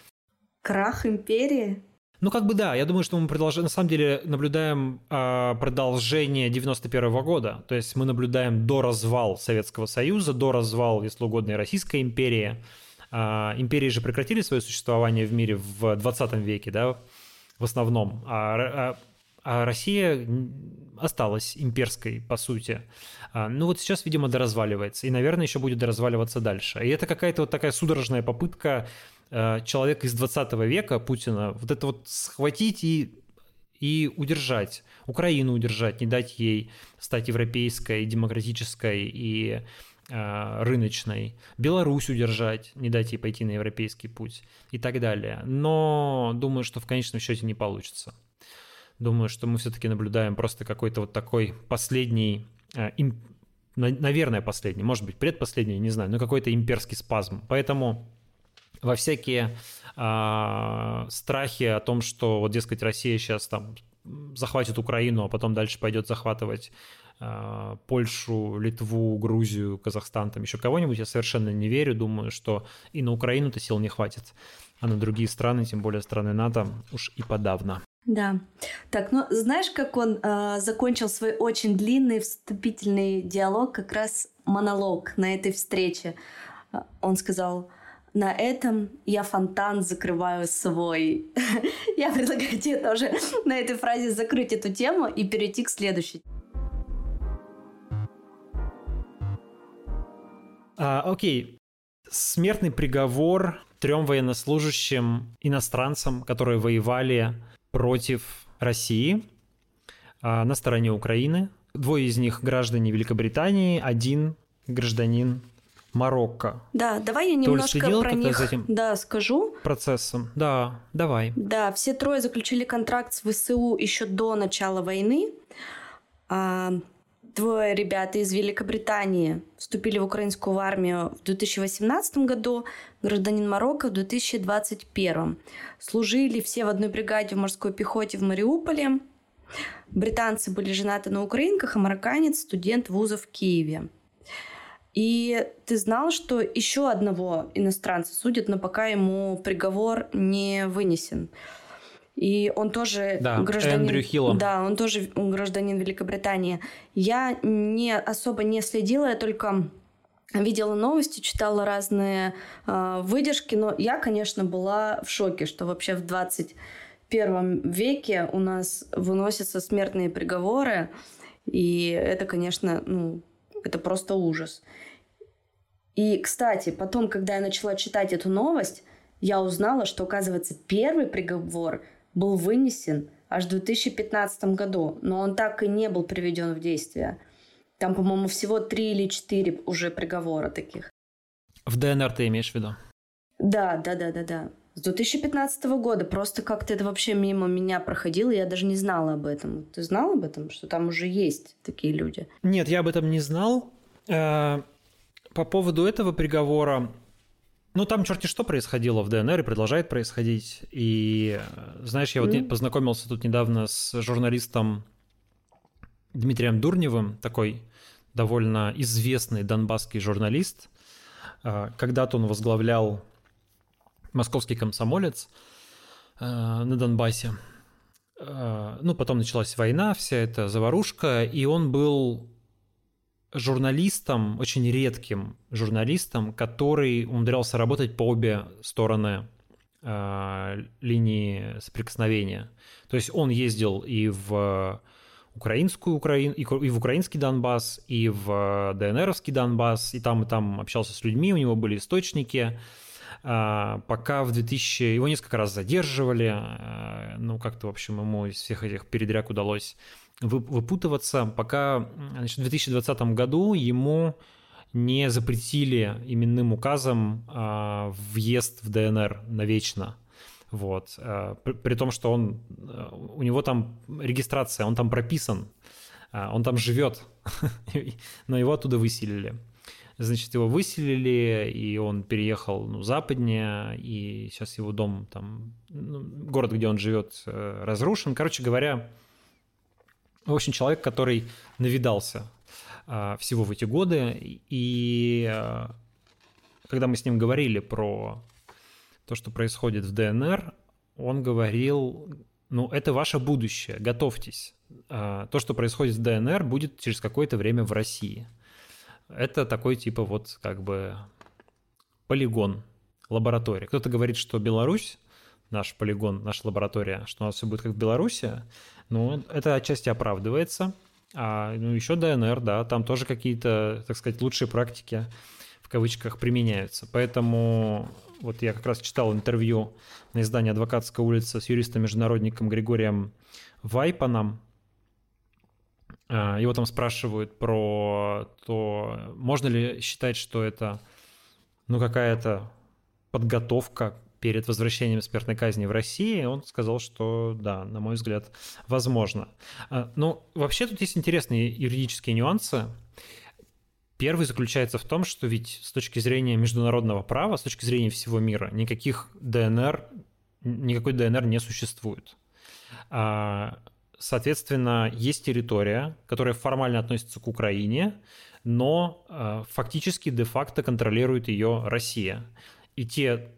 Крах империи? Ну, как бы да, я думаю, что мы продолжаем, на самом деле наблюдаем э, продолжение 91 -го года. То есть мы наблюдаем до развал Советского Союза, до развал, если угодно, и Российской империи. Э, империи же прекратили свое существование в мире в 20 веке, да, в основном. А, а а Россия осталась имперской, по сути. А, ну вот сейчас, видимо, доразваливается, и, наверное, еще будет доразваливаться дальше. И это какая-то вот такая судорожная попытка а, человека из 20 века, Путина, вот это вот схватить и и удержать, Украину удержать, не дать ей стать европейской, демократической и э, рыночной, Беларусь удержать, не дать ей пойти на европейский путь и так далее. Но думаю, что в конечном счете не получится. Думаю, что мы все-таки наблюдаем просто какой-то вот такой последний, э, наверное, последний, может быть, предпоследний, не знаю, но какой-то имперский спазм. Поэтому во всякие э, страхи о том, что вот, дескать, Россия сейчас там захватит Украину, а потом дальше пойдет захватывать э, Польшу, Литву, Грузию, Казахстан, там еще кого-нибудь, я совершенно не верю. Думаю, что и на Украину-то сил не хватит, а на другие страны, тем более страны НАТО, уж и подавно. Да. Так, ну знаешь, как он э, закончил свой очень длинный вступительный диалог, как раз монолог на этой встрече. А, он сказал, на этом я фонтан закрываю свой. <laughs> я предлагаю тебе тоже <laughs> на этой фразе закрыть эту тему и перейти к следующей. А, окей. Смертный приговор трем военнослужащим иностранцам, которые воевали против России а, на стороне Украины. Двое из них граждане Великобритании, один гражданин Марокко. Да, давай я немножко про них этим да, скажу. Процессом. Да, давай. Да, все трое заключили контракт с ВСУ еще до начала войны. Двое ребят из Великобритании вступили в украинскую армию в 2018 году, гражданин Марокко в 2021. Служили все в одной бригаде в морской пехоте в Мариуполе. Британцы были женаты на украинках, а марокканец – студент вуза в Киеве. И ты знал, что еще одного иностранца судят, но пока ему приговор не вынесен. И он тоже да, гражданин... Эндрю Хиллом. Да, он тоже гражданин Великобритании. Я не особо не следила, я только видела новости, читала разные э, выдержки, но я, конечно, была в шоке, что вообще в 21 веке у нас выносятся смертные приговоры, и это, конечно, ну, это просто ужас. И, кстати, потом, когда я начала читать эту новость, я узнала, что, оказывается, первый приговор был вынесен аж в 2015 году, но он так и не был приведен в действие. Там, по-моему, всего три или четыре уже приговора таких. В ДНР ты имеешь в виду? Да, да, да, да, да. С 2015 года просто как-то это вообще мимо меня проходило, я даже не знала об этом. Ты знал об этом, что там уже есть такие люди? Нет, я об этом не знал. Э, по поводу этого приговора ну, там черти что происходило в ДНР и продолжает происходить. И, знаешь, я вот mm-hmm. познакомился тут недавно с журналистом Дмитрием Дурневым, такой довольно известный донбасский журналист. А, когда-то он возглавлял московский комсомолец а, на Донбассе. Ну, потом началась война, вся эта заварушка, и он был журналистом, очень редким журналистом, который умудрялся работать по обе стороны э, линии соприкосновения. То есть он ездил и в украинскую Украин, и в украинский Донбасс, и в ДНРовский Донбасс, и там и там общался с людьми, у него были источники. А, пока в 2000... Его несколько раз задерживали, а, ну, как-то, в общем, ему из всех этих передряг удалось выпутываться, пока значит, в 2020 году ему не запретили именным указом э, въезд в ДНР навечно. Вот. Э, при, при том, что он, э, у него там регистрация, он там прописан, э, он там живет, <laughs> но его оттуда выселили. Значит, его выселили, и он переехал ну, западнее, и сейчас его дом там, ну, город, где он живет, э, разрушен. Короче говоря, в общем, человек, который навидался а, всего в эти годы, и а, когда мы с ним говорили про то, что происходит в ДНР, он говорил, ну, это ваше будущее, готовьтесь. А, то, что происходит в ДНР, будет через какое-то время в России. Это такой типа вот как бы полигон, лаборатория. Кто-то говорит, что Беларусь, наш полигон, наша лаборатория, что у нас все будет как в Беларуси, ну, это отчасти оправдывается. А, ну, еще ДНР, да, там тоже какие-то, так сказать, лучшие практики в кавычках применяются. Поэтому вот я как раз читал интервью на издании «Адвокатская улица» с юристом-международником Григорием Вайпаном. А, его там спрашивают про то, можно ли считать, что это ну, какая-то подготовка перед возвращением смертной казни в России, он сказал, что да, на мой взгляд, возможно. А, ну, вообще тут есть интересные юридические нюансы. Первый заключается в том, что ведь с точки зрения международного права, с точки зрения всего мира, никаких ДНР, никакой ДНР не существует. А, соответственно, есть территория, которая формально относится к Украине, но а, фактически де-факто контролирует ее Россия. И те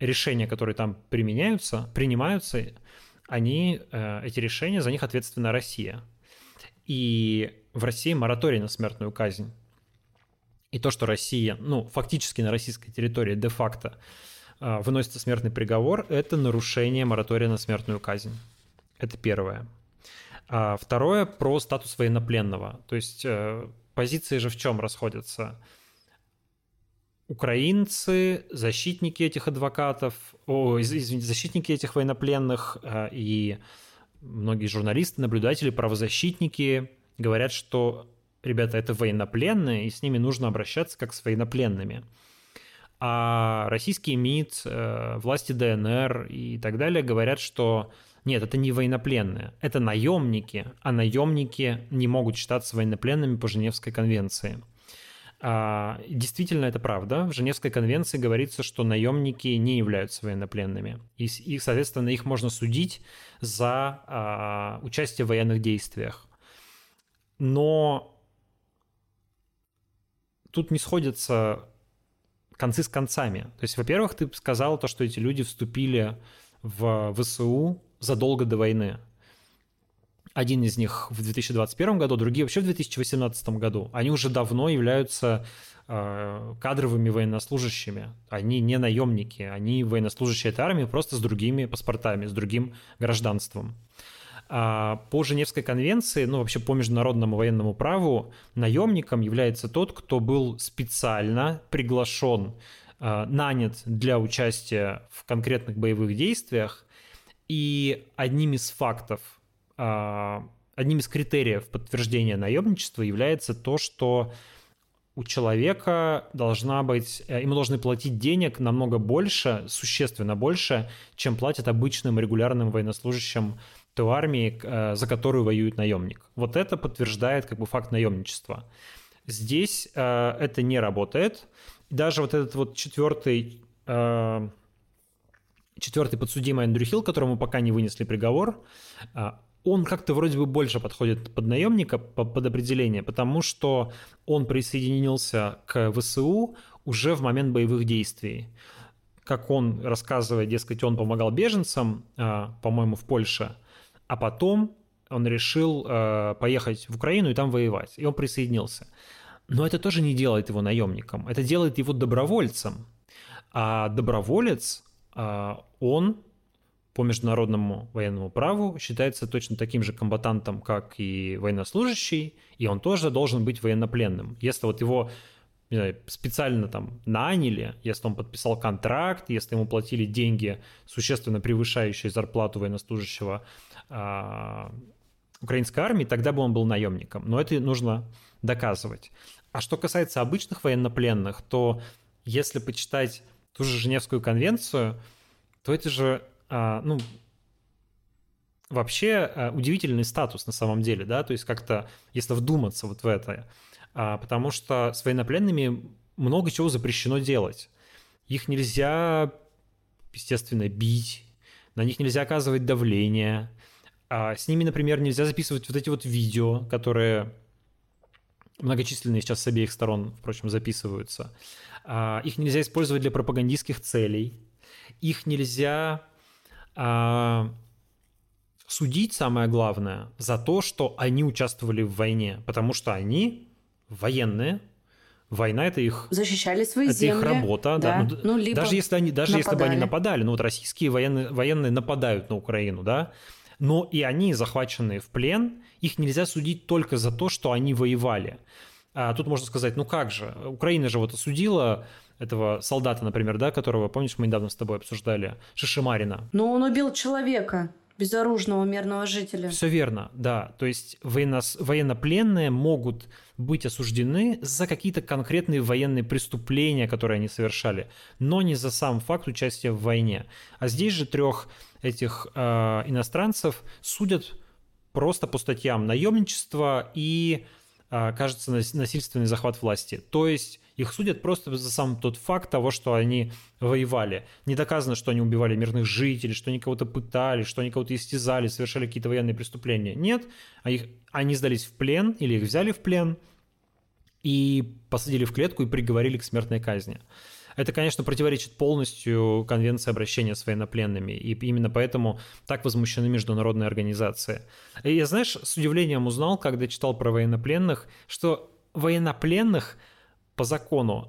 решения, которые там применяются, принимаются, они, э, эти решения, за них ответственна Россия. И в России мораторий на смертную казнь. И то, что Россия, ну, фактически на российской территории де-факто э, выносится смертный приговор, это нарушение моратория на смертную казнь. Это первое. А второе про статус военнопленного. То есть э, позиции же в чем расходятся? Украинцы, защитники этих адвокатов, о, извините, защитники этих военнопленных э, и многие журналисты, наблюдатели, правозащитники говорят, что ребята это военнопленные, и с ними нужно обращаться как с военнопленными. А российские МИД, э, власти ДНР и так далее говорят, что нет, это не военнопленные, это наемники, а наемники не могут считаться военнопленными по Женевской конвенции. А, действительно, это правда. В Женевской конвенции говорится, что наемники не являются военнопленными. И, и соответственно, их можно судить за а, участие в военных действиях. Но тут не сходятся концы с концами. То есть, во-первых, ты сказал то, что эти люди вступили в ВСУ задолго до войны. Один из них в 2021 году, другие вообще в 2018 году. Они уже давно являются э, кадровыми военнослужащими. Они не наемники, они военнослужащие этой армии, просто с другими паспортами, с другим гражданством. А по Женевской конвенции, ну вообще по международному военному праву, наемником является тот, кто был специально приглашен, э, нанят для участия в конкретных боевых действиях. И одним из фактов одним из критериев подтверждения наемничества является то, что у человека должна быть, э, ему должны платить денег намного больше, существенно больше, чем платят обычным регулярным военнослужащим той армии, э, за которую воюет наемник. Вот это подтверждает как бы факт наемничества. Здесь э, это не работает. Даже вот этот вот четвертый четвертый подсудимый Эндрю Хилл, которому пока не вынесли приговор, он как-то вроде бы больше подходит под наемника, под определение, потому что он присоединился к ВСУ уже в момент боевых действий. Как он рассказывает, дескать, он помогал беженцам, а, по-моему, в Польше, а потом он решил а, поехать в Украину и там воевать, и он присоединился. но это тоже не делает его наемником, это делает его добровольцем. А доброволец, а, он по международному военному праву считается точно таким же комбатантом, как и военнослужащий, и он тоже должен быть военнопленным. Если вот его знаю, специально там наняли, если он подписал контракт, если ему платили деньги, существенно превышающие зарплату военнослужащего э, украинской армии, тогда бы он был наемником. Но это нужно доказывать. А что касается обычных военнопленных, то если почитать ту же Женевскую конвенцию, то это же, э, ну, вообще э, удивительный статус на самом деле, да, то есть как-то, если вдуматься вот в это, а, потому что с военнопленными много чего запрещено делать. Их нельзя, естественно, бить, на них нельзя оказывать давление. А с ними, например, нельзя записывать вот эти вот видео, которые многочисленные сейчас с обеих сторон, впрочем, записываются. А, их нельзя использовать для пропагандистских целей. Их нельзя а, судить, самое главное, за то, что они участвовали в войне, потому что они военные, Война это их защищали свои это земли. их работа, да. да. Ну, либо даже если они, даже нападали. если бы они нападали, ну вот российские военные военные нападают на Украину, да, но и они захваченные в плен, их нельзя судить только за то, что они воевали. А тут можно сказать, ну как же, Украина же вот осудила этого солдата, например, да, которого, помнишь, мы недавно с тобой обсуждали, Шишимарина. Ну он убил человека безоружного мирного жителя. Все верно, да. То есть военно... военнопленные могут быть осуждены за какие-то конкретные военные преступления, которые они совершали, но не за сам факт участия в войне. А здесь же трех этих э, иностранцев судят просто по статьям наемничества и, кажется, насильственный захват власти. То есть их судят просто за сам тот факт того, что они воевали. Не доказано, что они убивали мирных жителей, что они кого-то пытали, что они кого-то истязали, совершали какие-то военные преступления. Нет, а их, они сдались в плен или их взяли в плен и посадили в клетку и приговорили к смертной казни. Это, конечно, противоречит полностью Конвенции обращения с военнопленными, и именно поэтому так возмущены международные организации. И я, знаешь, с удивлением узнал, когда читал про военнопленных, что военнопленных – по закону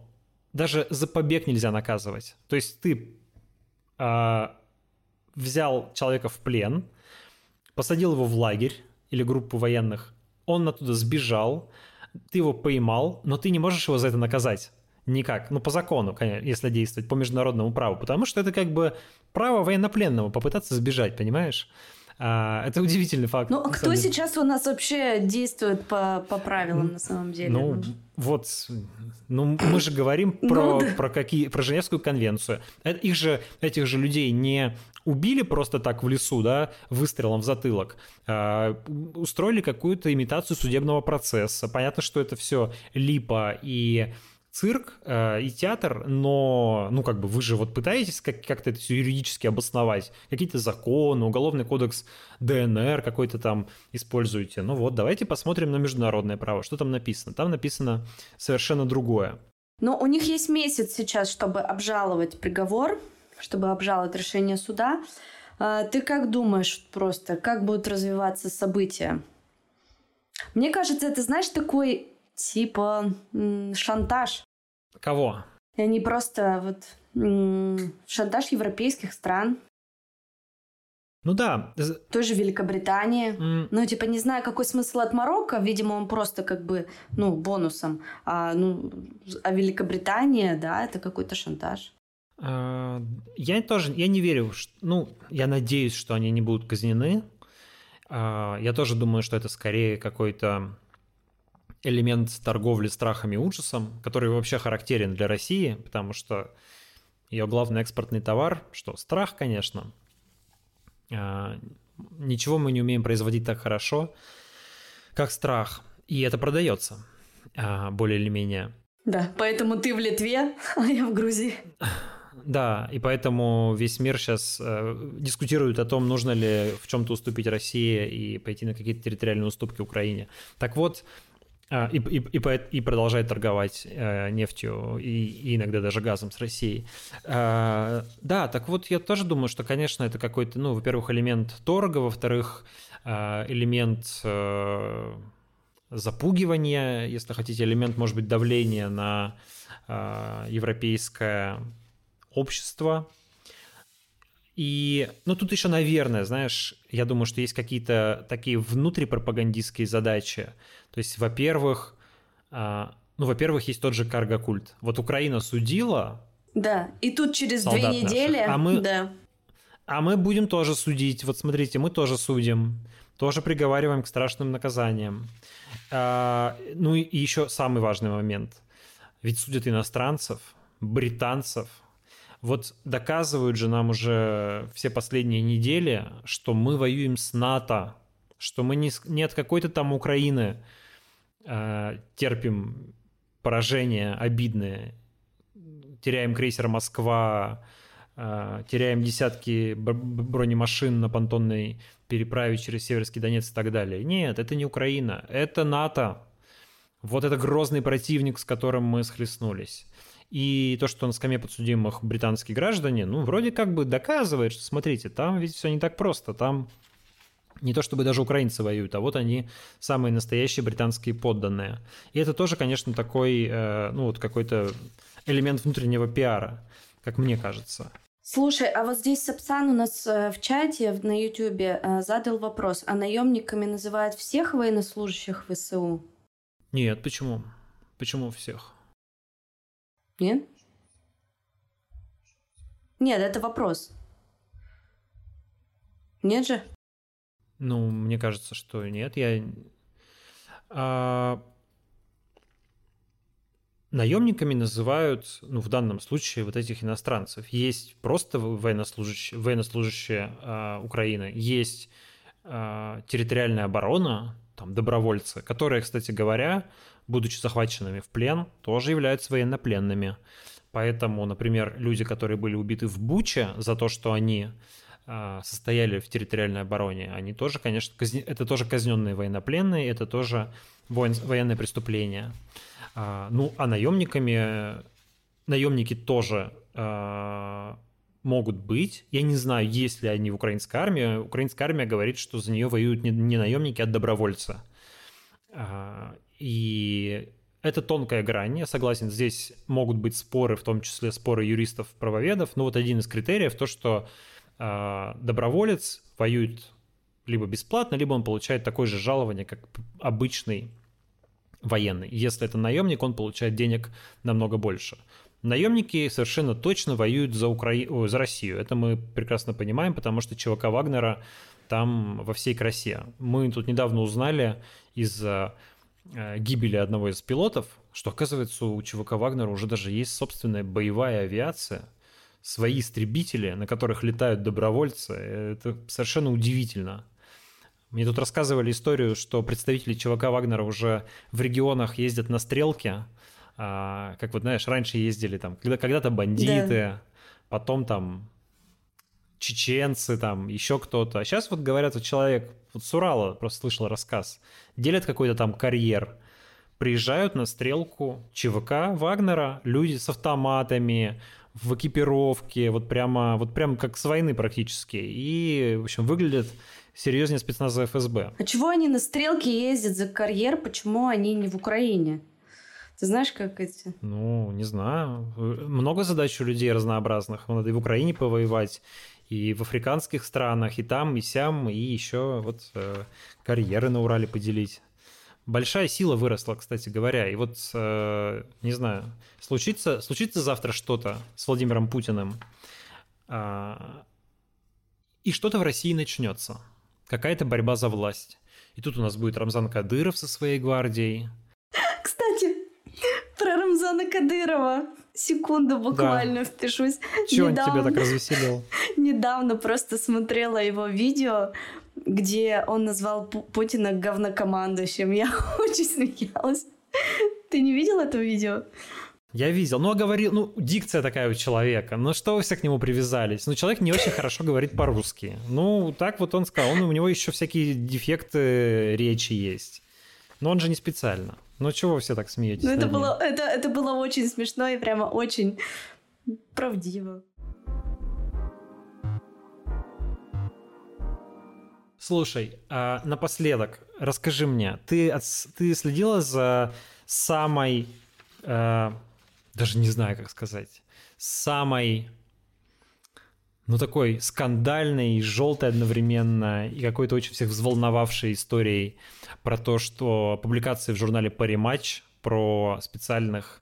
даже за побег нельзя наказывать. То есть ты э, взял человека в плен, посадил его в лагерь или группу военных, он оттуда сбежал, ты его поймал, но ты не можешь его за это наказать. Никак. Ну, по закону, конечно, если действовать, по международному праву. Потому что это как бы право военнопленного попытаться сбежать, понимаешь? А, это удивительный факт. Ну, а кто сейчас у нас вообще действует по, по правилам на самом деле? Ну, ну, вот, ну мы же говорим ну про, ну, да. про, какие, про Женевскую конвенцию. Э, их же, этих же людей не убили просто так в лесу, да, выстрелом в затылок, а устроили какую-то имитацию судебного процесса. Понятно, что это все липа и цирк э, и театр, но, ну, как бы вы же вот пытаетесь как- как-то это все юридически обосновать, какие-то законы, уголовный кодекс ДНР какой-то там используете. Ну вот, давайте посмотрим на международное право, что там написано. Там написано совершенно другое. Но у них есть месяц сейчас, чтобы обжаловать приговор, чтобы обжаловать решение суда. А, ты как думаешь просто, как будут развиваться события? Мне кажется, это, знаешь, такой типа шантаж. Кого? И они просто вот шантаж европейских стран. Ну да. Той же Великобритании. Mm. Ну, типа, не знаю, какой смысл от Марокко. Видимо, он просто как бы, ну, бонусом. А, ну, а Великобритания, да, это какой-то шантаж. А, я тоже, я не верю, что, ну, я надеюсь, что они не будут казнены. А, я тоже думаю, что это скорее какой-то элемент торговли страхами и ужасом, который вообще характерен для России, потому что ее главный экспортный товар, что страх, конечно. А, ничего мы не умеем производить так хорошо, как страх. И это продается а, более или менее. Да, поэтому ты в Литве, а я в Грузии. Да, и поэтому весь мир сейчас э, дискутирует о том, нужно ли в чем-то уступить России и пойти на какие-то территориальные уступки Украине. Так вот, и, и, и, и продолжает торговать э, нефтью и, и иногда даже газом с Россией. А, да, так вот я тоже думаю, что, конечно, это какой-то, ну, во-первых, элемент торга, во-вторых, а, элемент э, запугивания, если хотите, элемент, может быть, давления на европейское общество. И, ну, тут еще, наверное, знаешь, я думаю, что есть какие-то такие внутрипропагандистские задачи. То есть, во-первых, э, ну, во-первых, есть тот же карго-культ. Вот Украина судила. Да, и тут через две недели... Наших, а мы, да. а мы будем тоже судить. Вот смотрите, мы тоже судим тоже приговариваем к страшным наказаниям. А, ну и еще самый важный момент. Ведь судят иностранцев, британцев. Вот доказывают же нам уже все последние недели, что мы воюем с НАТО, что мы не, не от какой-то там Украины э, терпим поражение обидное, теряем крейсер Москва, э, теряем десятки бронемашин на понтонной переправить через Северский Донец и так далее. Нет, это не Украина, это НАТО. Вот это грозный противник, с которым мы схлестнулись. И то, что на скамье подсудимых британские граждане, ну, вроде как бы доказывает, что, смотрите, там ведь все не так просто. Там не то чтобы даже украинцы воюют, а вот они самые настоящие британские подданные. И это тоже, конечно, такой, э, ну, вот какой-то элемент внутреннего пиара, как мне кажется. Слушай, а вот здесь Сапсан у нас э, в чате на Ютубе э, задал вопрос, а наемниками называют всех военнослужащих ВСУ? Нет, почему? Почему всех? Нет? Нет, это вопрос. Нет же? Ну, мне кажется, что нет. Я... А, Наемниками называют, ну, в данном случае, вот этих иностранцев. Есть просто военнослужащие, военнослужащие э, Украины, есть э, территориальная оборона, там, добровольцы, которые, кстати говоря, будучи захваченными в плен, тоже являются военнопленными. Поэтому, например, люди, которые были убиты в Буче за то, что они э, состояли в территориальной обороне, они тоже, конечно, казни... это тоже казненные военнопленные, это тоже воен... военное преступление. А, ну, а наемниками наемники тоже а, могут быть. Я не знаю, есть ли они в украинской армии. Украинская армия говорит, что за нее воюют не, наемники, а добровольцы. А, и это тонкая грань, я согласен. Здесь могут быть споры, в том числе споры юристов-правоведов. Но вот один из критериев то, что доброволец воюет либо бесплатно, либо он получает такое же жалование, как обычный военный. Если это наемник, он получает денег намного больше. Наемники совершенно точно воюют за, Укра... за Россию. Это мы прекрасно понимаем, потому что ЧВК Вагнера там во всей красе. Мы тут недавно узнали из-за э, гибели одного из пилотов, что, оказывается, у ЧВК Вагнера уже даже есть собственная боевая авиация, свои истребители, на которых летают добровольцы. Это совершенно удивительно. Мне тут рассказывали историю, что представители ЧВК Вагнера уже в регионах ездят на стрелки, а, как вот, знаешь, раньше ездили там, когда, когда-то бандиты, да. потом там чеченцы, там еще кто-то. А сейчас вот говорят, вот человек, вот с Урала просто слышал рассказ, делят какой-то там карьер, приезжают на стрелку ЧВК Вагнера, люди с автоматами, в экипировке, вот прямо, вот прямо как с войны практически. И, в общем, выглядят серьезнее спецназа ФСБ. А чего они на стрелке ездят за карьер? Почему они не в Украине? Ты знаешь, как эти? Ну, не знаю. Много задач у людей разнообразных. Надо и в Украине повоевать, и в африканских странах, и там, и сям, и еще вот э, карьеры на Урале поделить. Большая сила выросла, кстати говоря. И вот, э, не знаю, случится, случится завтра что-то с Владимиром Путиным, э, и что-то в России начнется какая-то борьба за власть. И тут у нас будет Рамзан Кадыров со своей гвардией. Рамзана Кадырова. Секунду буквально да. впишусь. Чего недавно, он тебя так развеселил? <laughs> Недавно просто смотрела его видео, где он назвал Путина говнокомандующим. <laughs> Я очень смеялась. Ты не видел это видео? Я видел. Ну, а говорил, ну, дикция такая у человека. Ну, что вы все к нему привязались? Ну, человек не очень хорошо говорит по-русски. Ну, так вот он сказал. Он, у него еще всякие дефекты речи есть. Но он же не специально. Ну, чего вы все так смеетесь? Ну, это было, это, это было очень смешно и прямо очень правдиво. Слушай, а напоследок, расскажи мне, ты, от, ты следила за самой, э, даже не знаю, как сказать, самой, ну, такой скандальной, желтой одновременно и какой-то очень всех взволновавшей историей про то, что публикации в журнале Париматч про специальных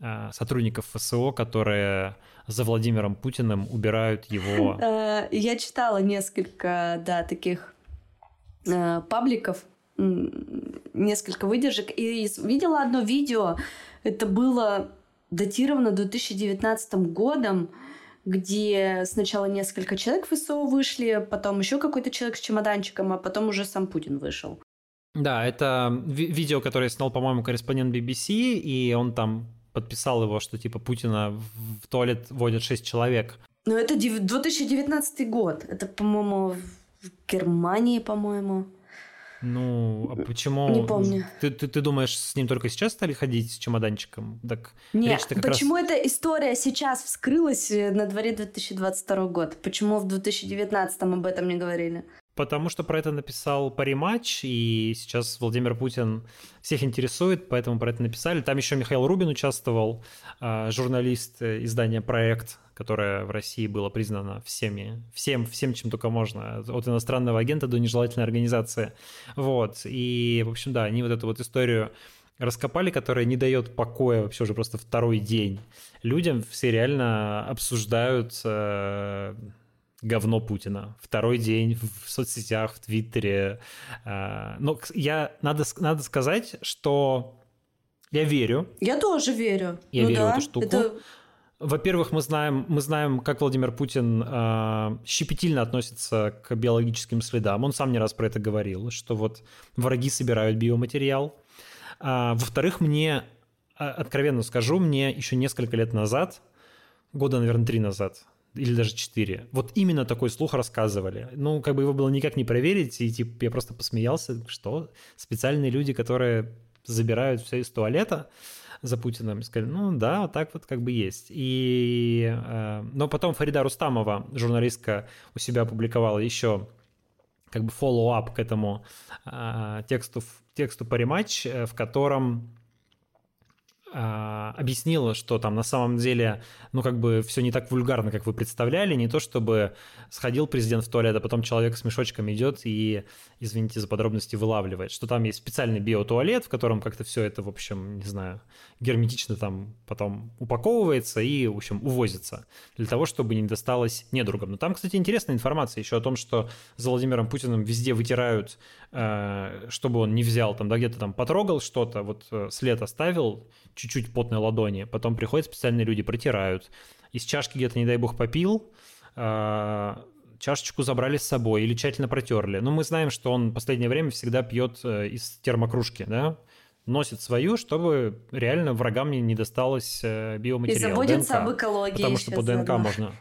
э, сотрудников ФСО, которые за Владимиром Путиным убирают его. <laughs> Э, я читала несколько, да, таких э, пабликов, несколько выдержек, и видела одно видео, это было датировано 2019 годом, где сначала несколько человек в ФСО вышли, потом еще какой-то человек с чемоданчиком, а потом уже сам Путин вышел. Да, это ви- видео, которое снял, по-моему, корреспондент BBC, и он там подписал его, что типа Путина в туалет водят 6 человек. Ну, это 2019 год. Это, по-моему, в Германии, по-моему. Ну, а почему? Не помню. Ты, ты, ты думаешь, с ним только сейчас стали ходить с чемоданчиком? Так Нет, почему раз... эта история сейчас вскрылась э, на дворе 2022 год? Почему в 2019 об этом не говорили? Потому что про это написал Паримач, и сейчас Владимир Путин всех интересует, поэтому про это написали. Там еще Михаил Рубин участвовал, а, журналист э, издания «Проект», которое в России было признано всеми, всем, всем, чем только можно, от иностранного агента до нежелательной организации. Вот, и, в общем, да, они вот эту вот историю раскопали, которая не дает покоя вообще уже просто второй день. Людям все реально обсуждают э, говно Путина. Второй день в соцсетях, в Твиттере. Э, но я, надо, надо сказать, что я верю. Я тоже верю. Я ну верю да, в эту штуку. Это... Во-первых, мы знаем, мы знаем, как Владимир Путин э, щепетильно относится к биологическим следам. Он сам не раз про это говорил, что вот враги собирают биоматериал. А, во-вторых, мне, а, откровенно скажу, мне еще несколько лет назад, года, наверное, три назад, или даже четыре. Вот именно такой слух рассказывали. Ну, как бы его было никак не проверить, и типа я просто посмеялся, что специальные люди, которые забирают все из туалета за Путиным, сказали, ну да, вот так вот как бы есть. И, э, но потом Фарида Рустамова, журналистка, у себя опубликовала еще как бы follow-up к этому э, тексту, тексту по рематч, э, в котором объяснила, что там на самом деле, ну, как бы все не так вульгарно, как вы представляли, не то чтобы сходил президент в туалет, а потом человек с мешочком идет и, извините за подробности, вылавливает, что там есть специальный биотуалет, в котором как-то все это, в общем, не знаю, герметично там потом упаковывается и, в общем, увозится для того, чтобы не досталось недругам. Но там, кстати, интересная информация еще о том, что за Владимиром Путиным везде вытирают, э, чтобы он не взял там, да, где-то там потрогал что-то, вот э, след оставил, чуть-чуть потной ладони, потом приходят специальные люди, протирают. Из чашки где-то, не дай бог, попил, а, чашечку забрали с собой или тщательно протерли. Но мы знаем, что он в последнее время всегда пьет э, из термокружки, да, носит свою, чтобы реально врагам не, досталось э, биоматериал. И заботится ДНК, об экологии. Потому что по ДНК заодно. можно...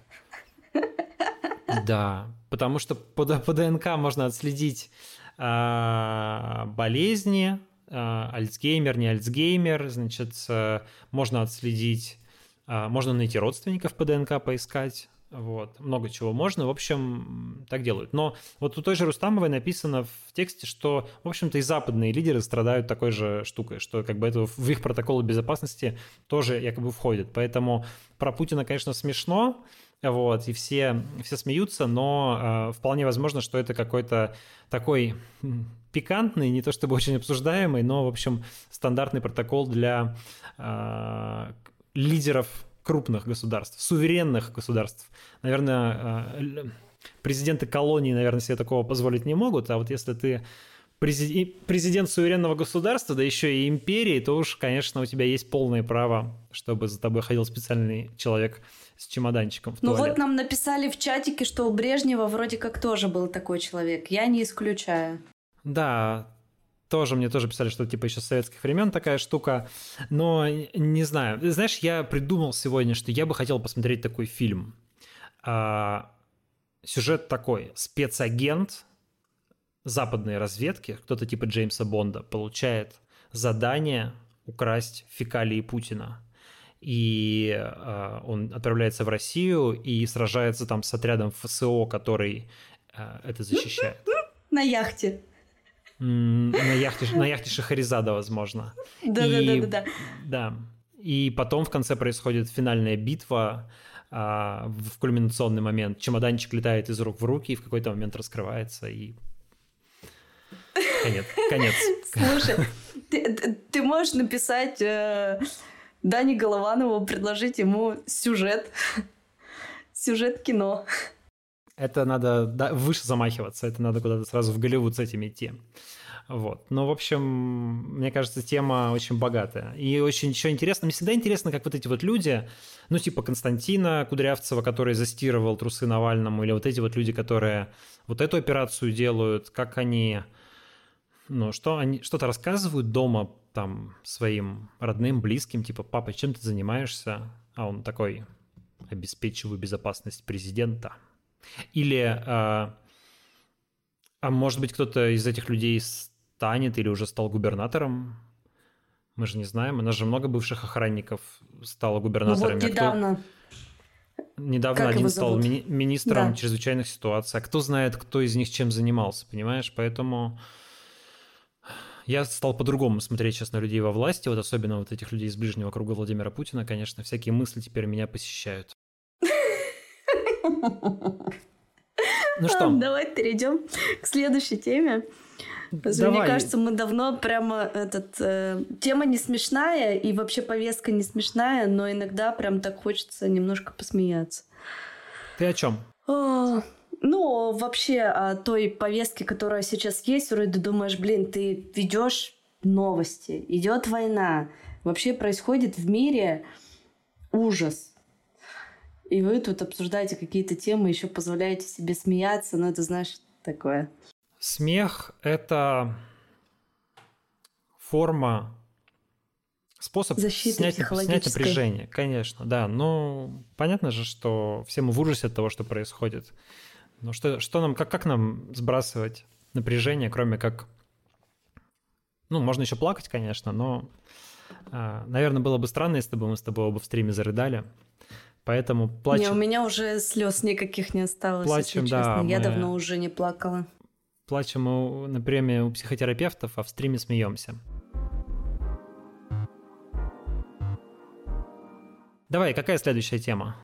Да, потому что по, по ДНК можно отследить а, болезни, Альцгеймер, не Альцгеймер, значит, можно отследить, а, можно найти родственников по ДНК поискать, вот, много чего можно, в общем, так делают. Но вот у той же Рустамовой написано в тексте, что, в общем-то, и западные лидеры страдают такой же штукой, что как бы это в их протоколы безопасности тоже якобы входит. Поэтому про Путина, конечно, смешно, вот, и все, все смеются, но э, вполне возможно, что это какой-то такой пикантный, не то чтобы очень обсуждаемый, но, в общем, стандартный протокол для э, лидеров крупных государств, суверенных государств. Наверное, э, президенты колонии, наверное, себе такого позволить не могут, а вот если ты президент суверенного государства, да еще и империи, то уж, конечно, у тебя есть полное право, чтобы за тобой ходил специальный человек с чемоданчиком в Ну туалет. вот нам написали в чатике, что у Брежнева вроде как тоже был такой человек. Я не исключаю. Да, тоже мне тоже писали, что типа еще с советских времен такая штука, но не знаю. Знаешь, я придумал сегодня, что я бы хотел посмотреть такой фильм. А, сюжет такой: спецагент западной разведки, кто-то типа Джеймса Бонда, получает задание украсть фекалии Путина и э, он отправляется в Россию и сражается там с отрядом ФСО, который э, это <laughs> защищает. На яхте. На яхте, на яхте Шахаризада, возможно. Да-да-да. Да. И потом в конце происходит финальная битва, а, в кульминационный момент. Чемоданчик летает из рук в руки и в какой-то момент раскрывается, и конец. конец. Слушай, ты, ты можешь написать э, Дане Голованову, предложить ему сюжет. Сюжет кино. Это надо да, выше замахиваться, это надо куда-то сразу в Голливуд с этим идти. Вот. Но, в общем, мне кажется, тема очень богатая. И очень еще интересно, мне всегда интересно, как вот эти вот люди, ну, типа Константина Кудрявцева, который застирывал трусы Навальному, или вот эти вот люди, которые вот эту операцию делают, как они, ну, что они что-то рассказывают дома там своим родным, близким, типа, папа, чем ты занимаешься? А он такой, обеспечиваю безопасность президента – или, а, а может быть, кто-то из этих людей станет или уже стал губернатором? Мы же не знаем. У нас же много бывших охранников стало губернаторами. Ну вот недавно. А кто... Недавно как один стал ми- министром да. чрезвычайных ситуаций. А кто знает, кто из них чем занимался, понимаешь? Поэтому я стал по-другому смотреть сейчас на людей во власти, вот особенно вот этих людей из ближнего круга Владимира Путина, конечно, всякие мысли теперь меня посещают. Ну что? Давай перейдем к следующей теме. Давай. Мне кажется, мы давно прямо этот э, тема не смешная и вообще повестка не смешная, но иногда прям так хочется немножко посмеяться. Ты о чем? О, ну, вообще о той повестке, которая сейчас есть, вроде думаешь, блин, ты ведешь новости, идет война, вообще происходит в мире ужас. И вы тут обсуждаете какие-то темы, еще позволяете себе смеяться, но это, знаешь, такое. Смех — это форма, способ Защиты снять, снять напряжение, конечно, да. Но понятно же, что все мы в ужасе от того, что происходит. Но что, что нам, как, как нам сбрасывать напряжение, кроме как... Ну, можно еще плакать, конечно, но, а, наверное, было бы странно, если бы мы с тобой оба в стриме зарыдали. Поэтому плачем. Не, у меня уже слез никаких не осталось, плачем, если честно. Да, Я мы... давно уже не плакала. Плачем мы на премии у психотерапевтов, а в стриме смеемся. Давай, какая следующая тема?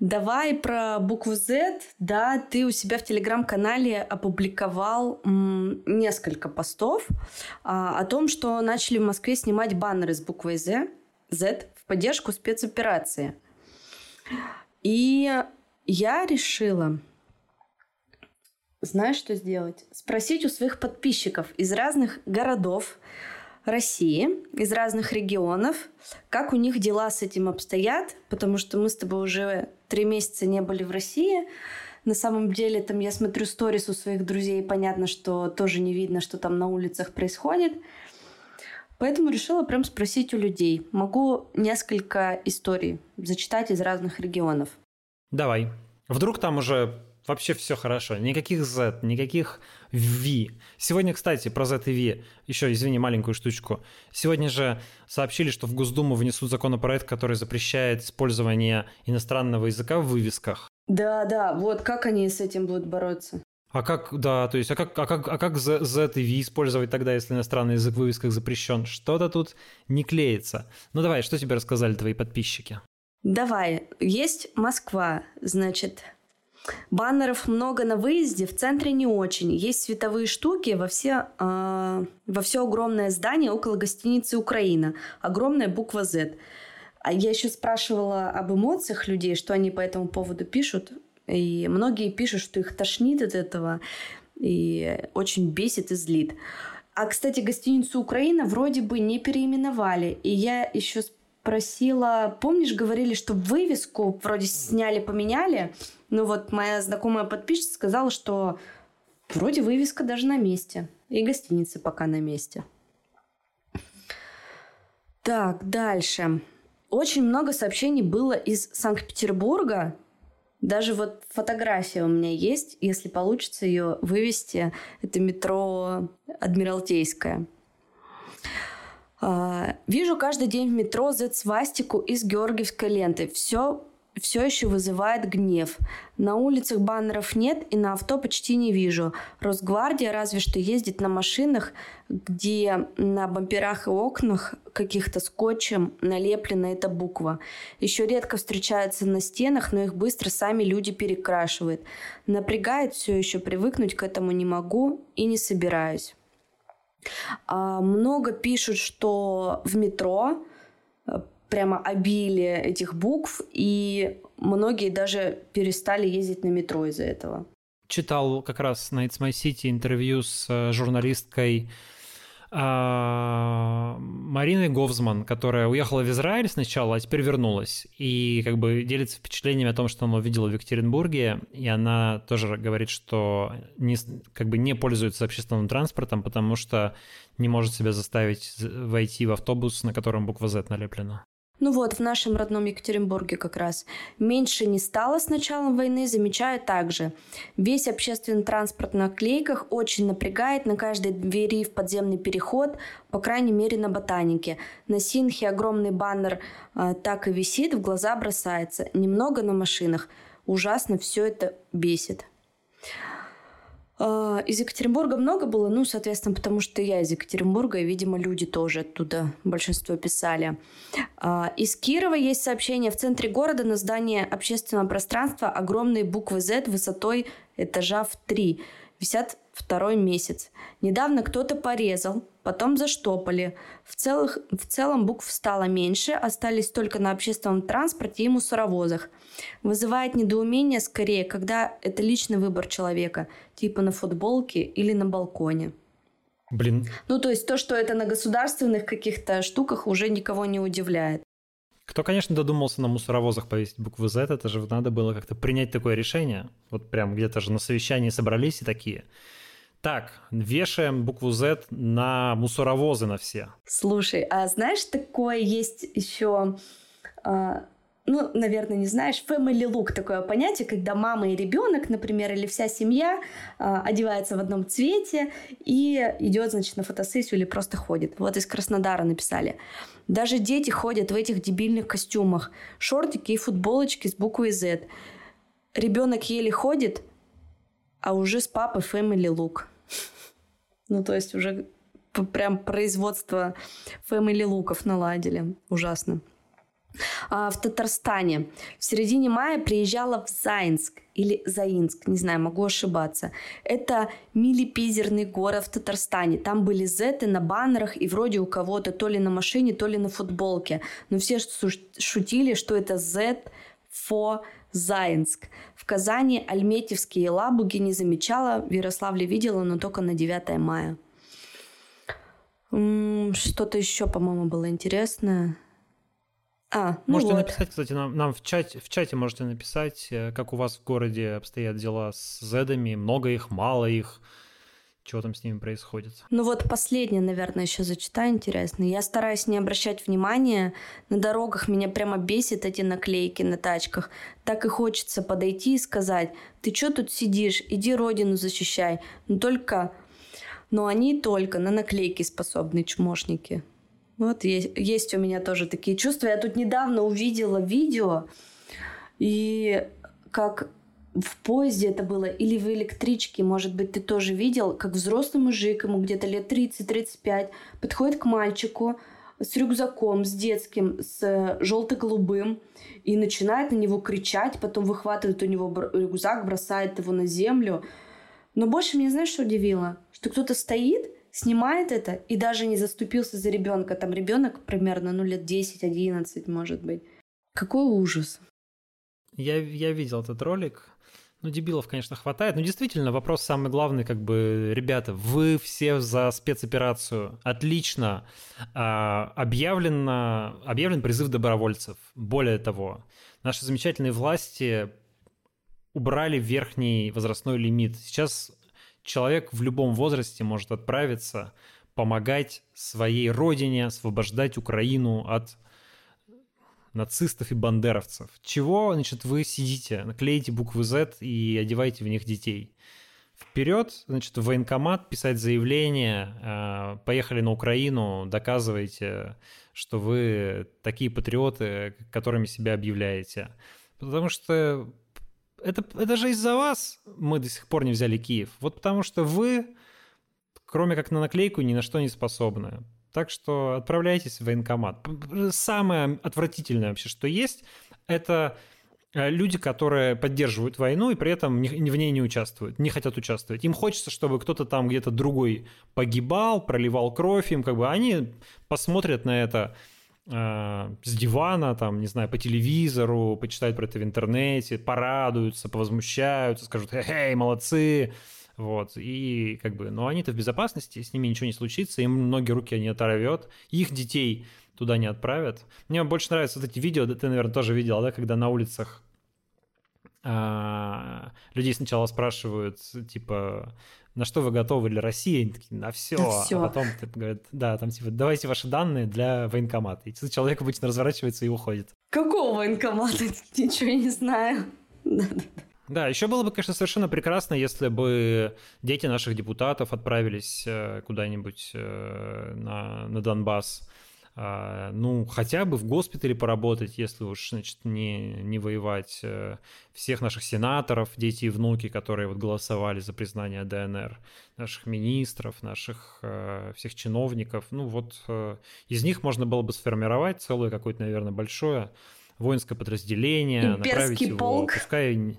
Давай про букву Z. Да, ты у себя в телеграм-канале опубликовал м, несколько постов а, о том, что начали в Москве снимать баннеры с буквой Z, Z в поддержку спецоперации. И я решила, знаешь, что сделать? Спросить у своих подписчиков из разных городов России, из разных регионов, как у них дела с этим обстоят, потому что мы с тобой уже три месяца не были в России. На самом деле, там я смотрю сторис у своих друзей, понятно, что тоже не видно, что там на улицах происходит. Поэтому решила прям спросить у людей. Могу несколько историй зачитать из разных регионов. Давай. Вдруг там уже вообще все хорошо. Никаких Z, никаких V. Сегодня, кстати, про Z и V, еще, извини, маленькую штучку. Сегодня же сообщили, что в Госдуму внесут законопроект, который запрещает использование иностранного языка в вывесках. Да, да, вот как они с этим будут бороться? А как, да, то есть, а как, а как, а как Z, Z и V использовать тогда, если иностранный язык в вывесках запрещен? Что-то тут не клеится. Ну давай, что тебе рассказали твои подписчики? Давай, есть Москва, значит, баннеров много на выезде, в центре не очень. Есть световые штуки во все, э, во все огромное здание около гостиницы «Украина». Огромная буква Z. А я еще спрашивала об эмоциях людей, что они по этому поводу пишут. И многие пишут, что их тошнит от этого и очень бесит и злит. А, кстати, гостиницу «Украина» вроде бы не переименовали. И я еще спросила, помнишь, говорили, что вывеску вроде сняли, поменяли? Ну вот моя знакомая подписчица сказала, что вроде вывеска даже на месте. И гостиница пока на месте. Так, дальше. Очень много сообщений было из Санкт-Петербурга даже вот фотография у меня есть, если получится ее вывести. Это метро Адмиралтейское. А, вижу каждый день в метро Z-свастику из георгиевской ленты. Все все еще вызывает гнев. На улицах баннеров нет и на авто почти не вижу. Росгвардия разве что ездит на машинах, где на бамперах и окнах каких-то скотчем налеплена эта буква. Еще редко встречаются на стенах, но их быстро сами люди перекрашивают. Напрягает все еще, привыкнуть к этому не могу и не собираюсь. А, много пишут, что в метро э, прямо обилие этих букв, и многие даже перестали ездить на метро из-за этого. Читал как раз на It's My City интервью с э, журналисткой а, Мариной Говзман, которая уехала в Израиль сначала, а теперь вернулась. И как бы делится впечатлениями о том, что она увидела в Екатеринбурге. И она тоже говорит, что не, как бы не пользуется общественным транспортом, потому что не может себя заставить войти в автобус, на котором буква Z налеплена. Ну вот, в нашем родном Екатеринбурге как раз. Меньше не стало с началом войны, замечаю также. Весь общественный транспорт на клейках очень напрягает на каждой двери в подземный переход, по крайней мере на ботанике. На Синхе огромный баннер э, так и висит, в глаза бросается. Немного на машинах. Ужасно все это бесит. А, из Екатеринбурга много было, ну, соответственно, потому что я из Екатеринбурга, и, видимо, люди тоже оттуда большинство писали. А, из Кирова есть сообщение. В центре города на здании общественного пространства огромные буквы Z высотой этажа в три висят второй месяц. Недавно кто-то порезал, потом заштопали. В, целых, в целом букв стало меньше, остались только на общественном транспорте и мусоровозах. Вызывает недоумение скорее, когда это личный выбор человека, типа на футболке или на балконе. Блин. Ну, то есть то, что это на государственных каких-то штуках, уже никого не удивляет. Кто, конечно, додумался на мусоровозах повесить букву Z, это же надо было как-то принять такое решение. Вот прям где-то же на совещании собрались и такие. Так, вешаем букву Z на мусоровозы на все. Слушай, а знаешь, такое есть еще а, ну, наверное, не знаешь, family look такое понятие, когда мама и ребенок, например, или вся семья э, одевается в одном цвете и идет, значит, на фотосессию или просто ходит. Вот из Краснодара написали. Даже дети ходят в этих дебильных костюмах. Шортики и футболочки с буквой Z. Ребенок еле ходит, а уже с папой family look. <laughs> Ну, то есть уже прям производство family луков наладили. Ужасно. А, в Татарстане. В середине мая приезжала в Заинск или Заинск, не знаю, могу ошибаться. Это милипизерный город в Татарстане. Там были зеты на баннерах и вроде у кого-то то ли на машине, то ли на футболке. Но все шутили, что это Z for Заинск. В Казани альметьевские лабуги не замечала, в Ярославле видела, но только на 9 мая. Что-то еще, по-моему, было интересное. А, ну можете вот. написать, кстати, нам, нам в, чате, в чате можете написать, э, как у вас в городе обстоят дела с зедами, много их, мало их, что там с ними происходит. Ну вот последнее, наверное, еще зачитаю интересно. Я стараюсь не обращать внимания. На дорогах меня прямо бесит эти наклейки на тачках. Так и хочется подойти и сказать, ты что тут сидишь, иди родину защищай. Но только... Но они только на наклейки способны, чмошники. Вот есть, есть у меня тоже такие чувства. Я тут недавно увидела видео, и как в поезде это было, или в электричке, может быть, ты тоже видел, как взрослый мужик, ему где-то лет 30-35, подходит к мальчику с рюкзаком, с детским, с желто-голубым, и начинает на него кричать, потом выхватывает у него рюкзак, бросает его на землю. Но больше меня, знаешь, что удивило? Что кто-то стоит снимает это и даже не заступился за ребенка. Там ребенок примерно, ну, лет 10-11, может быть. Какой ужас. Я, я видел этот ролик. Ну, дебилов, конечно, хватает. Но действительно, вопрос самый главный, как бы, ребята, вы все за спецоперацию. Отлично. А, объявлено, объявлен призыв добровольцев. Более того, наши замечательные власти убрали верхний возрастной лимит. Сейчас человек в любом возрасте может отправиться, помогать своей родине, освобождать Украину от нацистов и бандеровцев. Чего, значит, вы сидите, наклеите буквы Z и одеваете в них детей? Вперед, значит, в военкомат писать заявление, э, поехали на Украину, доказывайте, что вы такие патриоты, которыми себя объявляете Потому что это, это же из-за вас мы до сих пор не взяли Киев. Вот потому что вы, кроме как на наклейку, ни на что не способны. Так что отправляйтесь в военкомат. Самое отвратительное вообще, что есть, это э, люди, которые поддерживают войну и при этом в ней не участвуют, не хотят участвовать. Им хочется, чтобы кто-то там где-то другой погибал, проливал кровь, им как бы они посмотрят на это с дивана, там, не знаю, по телевизору, почитают про это в интернете, порадуются, повозмущаются, скажут «Эй, молодцы!» Вот, и как бы, ну, они-то в безопасности, с ними ничего не случится, им ноги, руки не оторвет, их детей туда не отправят. Мне больше нравятся вот эти видео, ты, наверное, тоже видел, да, когда на улицах а, людей сначала спрашивают, типа, на что вы готовы для России? Они такие, на все. На все. А потом говорят, да, там типа, давайте ваши данные для военкомата. И человек обычно разворачивается и уходит. Какого военкомата? <laughs> Ничего не знаю. Да, еще было бы, конечно, совершенно прекрасно, если бы дети наших депутатов отправились э, куда-нибудь э, на, на Донбасс ну, хотя бы в госпитале поработать, если уж, значит, не, не воевать. Э, всех наших сенаторов, дети и внуки, которые вот голосовали за признание ДНР, наших министров, наших э, всех чиновников. Ну, вот э, из них можно было бы сформировать целое какое-то, наверное, большое воинское подразделение, Имперский направить его, полк. пускай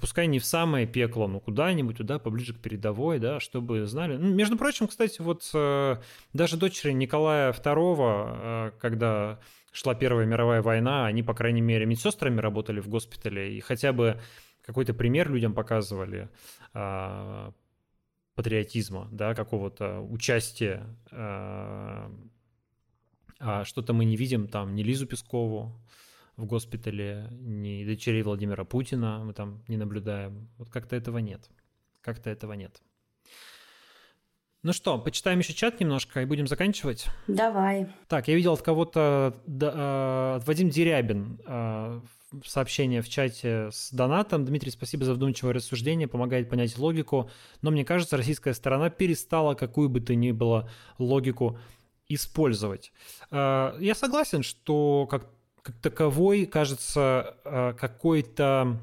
пускай не в самое пекло, но куда-нибудь туда, поближе к передовой, да, чтобы знали. Ну, между прочим, кстати, вот э, даже дочери Николая II, э, когда шла Первая мировая война, они, по крайней мере, медсестрами работали в госпитале и хотя бы какой-то пример людям показывали э, патриотизма, да, какого-то участия. А что-то мы не видим там ни Лизу Пескову, в госпитале, ни дочерей Владимира Путина мы там не наблюдаем. Вот как-то этого нет. Как-то этого нет. Ну что, почитаем еще чат немножко и будем заканчивать? Давай. Так, я видел от кого-то, да, э, Вадим Дерябин, э, сообщение в чате с донатом. Дмитрий, спасибо за вдумчивое рассуждение, помогает понять логику. Но мне кажется, российская сторона перестала какую бы то ни было логику использовать. Э, я согласен, что как как таковой, кажется, э, какой-то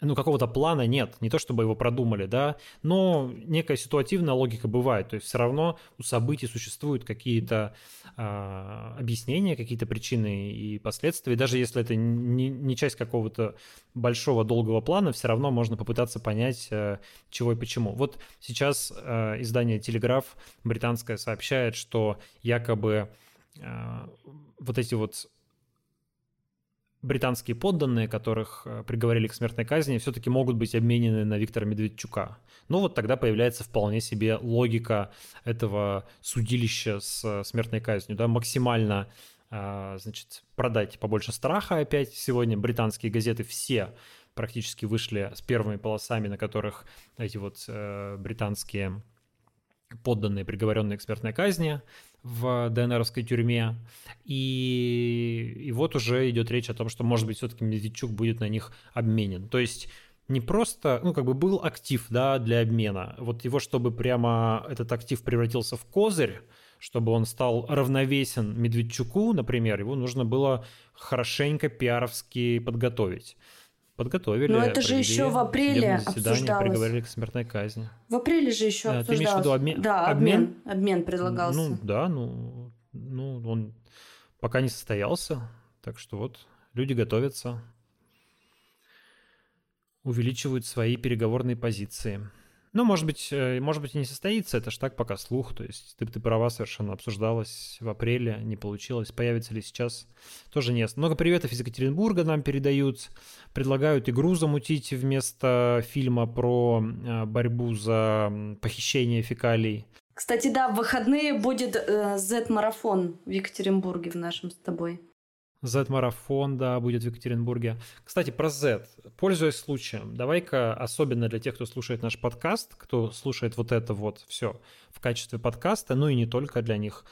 ну, какого-то плана нет, не то чтобы его продумали, да, но некая ситуативная логика бывает, то есть все равно у событий существуют какие-то э, объяснения, какие-то причины и последствия, даже если это не, не часть какого-то большого долгого плана, все равно можно попытаться понять, э, чего и почему. Вот сейчас э, издание «Телеграф» британское сообщает, что якобы э, вот эти вот британские подданные, которых э, приговорили к смертной казни, все-таки могут быть обменены на Виктора Медведчука. Ну вот тогда появляется вполне себе логика этого судилища с э, смертной казнью, да, максимально э, значит, продать побольше страха опять. Сегодня британские газеты все практически вышли с первыми полосами, на которых эти вот британские подданные, приговоренные к смертной казни, в ДНРовской тюрьме. И, и вот уже идет речь о том, что, может быть, все-таки Медведчук будет на них обменен. То есть не просто, ну, как бы был актив, да, для обмена. Вот его, чтобы прямо этот актив превратился в козырь, чтобы он стал равновесен Медведчуку, например, его нужно было хорошенько пиаровски подготовить подготовили. Но это же еще в апреле обсуждалось. приговорили к смертной казни. В апреле же еще а, обсуждалось. Ты имеешь в виду обмен? Да, обмен. Обмен, обмен предлагался. Ну, да, ну, ну, он пока не состоялся. Так что вот, люди готовятся. Увеличивают свои переговорные позиции. Ну, может быть, э, может быть и не состоится, это ж так пока слух, то есть ты, ты права совершенно обсуждалась в апреле, не получилось, появится ли сейчас, тоже не. Много приветов из Екатеринбурга нам передают, предлагают игру замутить вместо фильма про э, борьбу за похищение фекалий. Кстати, да, в выходные будет э, Z-марафон в Екатеринбурге в нашем с тобой. Z-марафон, да, будет в Екатеринбурге. Кстати, про Z. Пользуясь случаем, давай-ка, особенно для тех, кто слушает наш подкаст, кто слушает вот это вот все в качестве подкаста, ну и не только для них,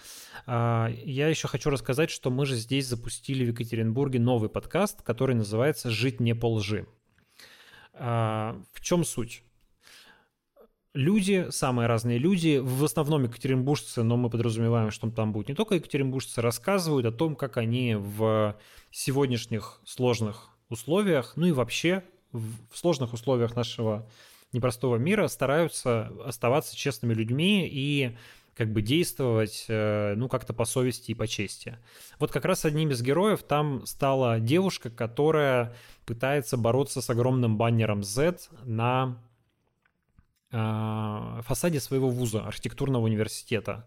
а, я еще хочу рассказать, что мы же здесь запустили в Екатеринбурге новый подкаст, который называется «Жить не по лжи». А, в чем суть? Люди, самые разные люди, в основном екатеринбуржцы, но мы подразумеваем, что там будут не только екатеринбуржцы, рассказывают о том, как они в сегодняшних сложных условиях, ну и вообще в сложных условиях нашего непростого мира стараются оставаться честными людьми и как бы действовать, э, ну, как-то по совести и по чести. Вот как раз одним из героев там стала девушка, которая пытается бороться с огромным баннером Z на фасаде своего вуза, архитектурного университета.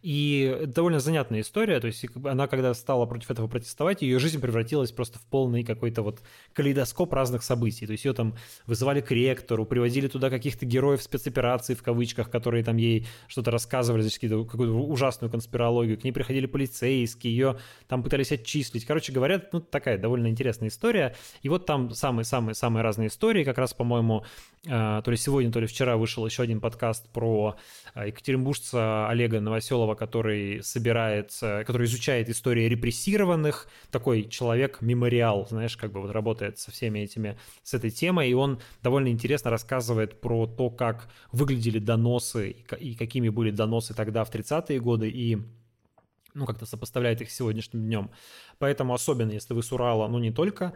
И довольно занятная история, то есть она, когда стала против этого протестовать, ее жизнь превратилась просто в полный какой-то вот калейдоскоп разных событий. То есть ее там вызывали к ректору, приводили туда каких-то героев спецоперации, в кавычках, которые там ей что-то рассказывали, значит, какую-то ужасную конспирологию. К ней приходили полицейские, ее там пытались отчислить. Короче говоря, ну, такая довольно интересная история. И вот там самые-самые-самые разные истории. Как раз, по-моему, э, то ли сегодня, то ли вчера вышел еще один подкаст про э, екатеринбуржца Олега Новоселова, который собирается, который изучает истории репрессированных, такой человек-мемориал, знаешь, как бы вот работает со всеми этими, с этой темой, и он довольно интересно рассказывает про то, как выглядели доносы и какими были доносы тогда в 30-е годы, и ну, как-то сопоставляет их с сегодняшним днем. Поэтому особенно, если вы с Урала, ну, не только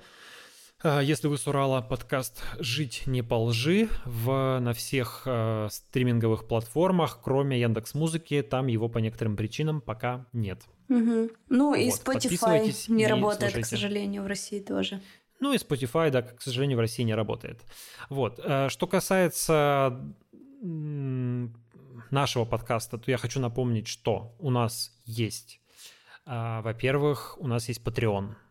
если вы с Урала, подкаст «Жить не по лжи» в, на всех э, стриминговых платформах, кроме Яндекс Музыки, там его по некоторым причинам пока нет. Угу. Ну вот, и Spotify не работает, слушайте. к сожалению, в России тоже. Ну и Spotify, да, к сожалению, в России не работает. Вот. Э, что касается нашего подкаста, то я хочу напомнить, что у нас есть, э, во-первых, у нас есть Patreon –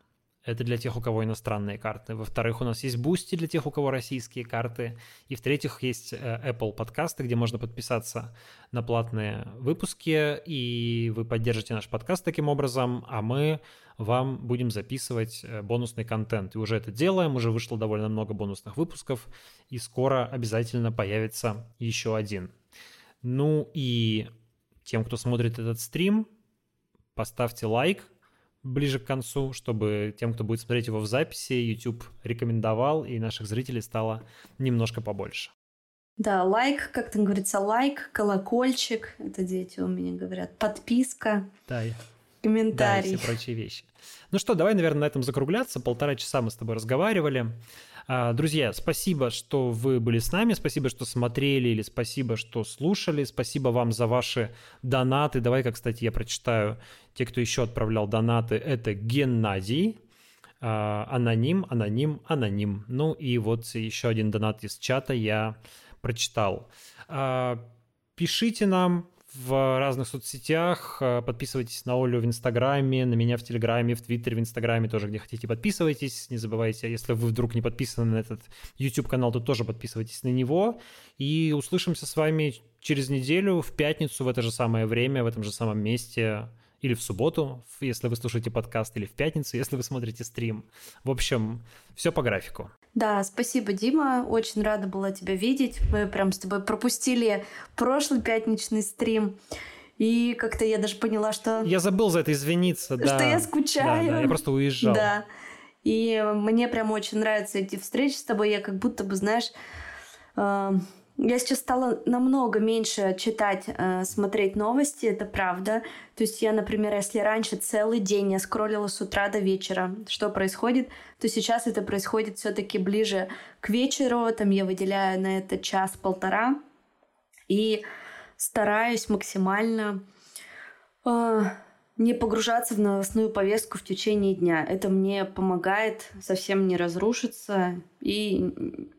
это для тех, у кого иностранные карты. Во-вторых, у нас есть Boosty для тех, у кого российские карты. И в-третьих, есть э, Apple подкасты, где можно подписаться на платные выпуски, и вы поддержите наш подкаст таким образом, а мы вам будем записывать э, бонусный контент. И уже это делаем, уже вышло довольно много бонусных выпусков, и скоро обязательно появится еще один. Ну и тем, кто смотрит этот стрим, поставьте лайк, ближе к концу, чтобы тем, кто будет смотреть его в записи, YouTube рекомендовал, и наших зрителей стало немножко побольше. Да, лайк, как там говорится, лайк, колокольчик, это дети у меня говорят, подписка, да, комментарий. Да, и все прочие вещи. Ну что, давай, наверное, на этом закругляться. Полтора часа мы с тобой разговаривали. А, друзья, спасибо, что вы были с нами, спасибо, что смотрели или спасибо, что слушали, спасибо вам за ваши донаты. Давай-ка, кстати, я прочитаю те, кто еще отправлял донаты. Это Геннадий, а, аноним, аноним, аноним. Ну и вот еще один донат из чата я прочитал. А, пишите нам, в разных соцсетях. Э, подписывайтесь на Олю в Инстаграме, на меня в Телеграме, в Твиттере, в Инстаграме тоже, где хотите, подписывайтесь. Не забывайте, если вы вдруг не подписаны на этот YouTube-канал, то тоже подписывайтесь на него. И услышимся с вами через неделю, в пятницу, в это же самое время, в этом же самом месте или в субботу, если вы слушаете подкаст, или в пятницу, если вы смотрите стрим. В общем, все по графику. Да, спасибо, Дима. Очень рада была тебя видеть. Мы прям с тобой пропустили прошлый пятничный стрим. И как-то я даже поняла, что... Я забыл за это извиниться, да. Что я скучаю. Да, да, я просто уезжал. Да. И мне прям очень нравятся эти встречи с тобой. Я как будто бы, знаешь, э, я сейчас стала намного меньше читать, э, смотреть новости, это правда. То есть я, например, если раньше целый день я скроллила с утра до вечера, что происходит, то сейчас это происходит все-таки ближе к вечеру, там я выделяю на это час-полтора и стараюсь максимально э, не погружаться в новостную повестку в течение дня. Это мне помогает совсем не разрушиться и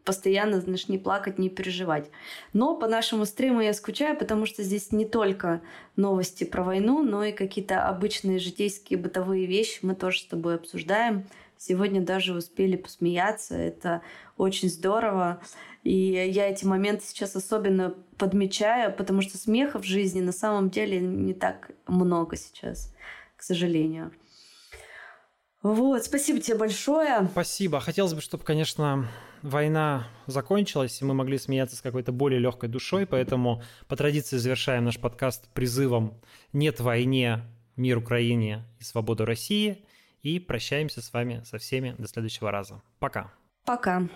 постоянно, знаешь, не плакать, не переживать. Но по нашему стриму я скучаю, потому что здесь не только новости про войну, но и какие-то обычные житейские бытовые вещи мы тоже с тобой обсуждаем. Сегодня даже успели посмеяться, это очень здорово. И я эти моменты сейчас особенно подмечаю, потому что смеха в жизни на самом деле не так много сейчас, к сожалению. Вот, спасибо тебе большое. Спасибо. Хотелось бы, чтобы, конечно, война закончилась, и мы могли смеяться с какой-то более легкой душой, поэтому по традиции завершаем наш подкаст призывом «Нет войне, мир Украине и свободу России», и прощаемся с вами со всеми до следующего раза. Пока. Пока.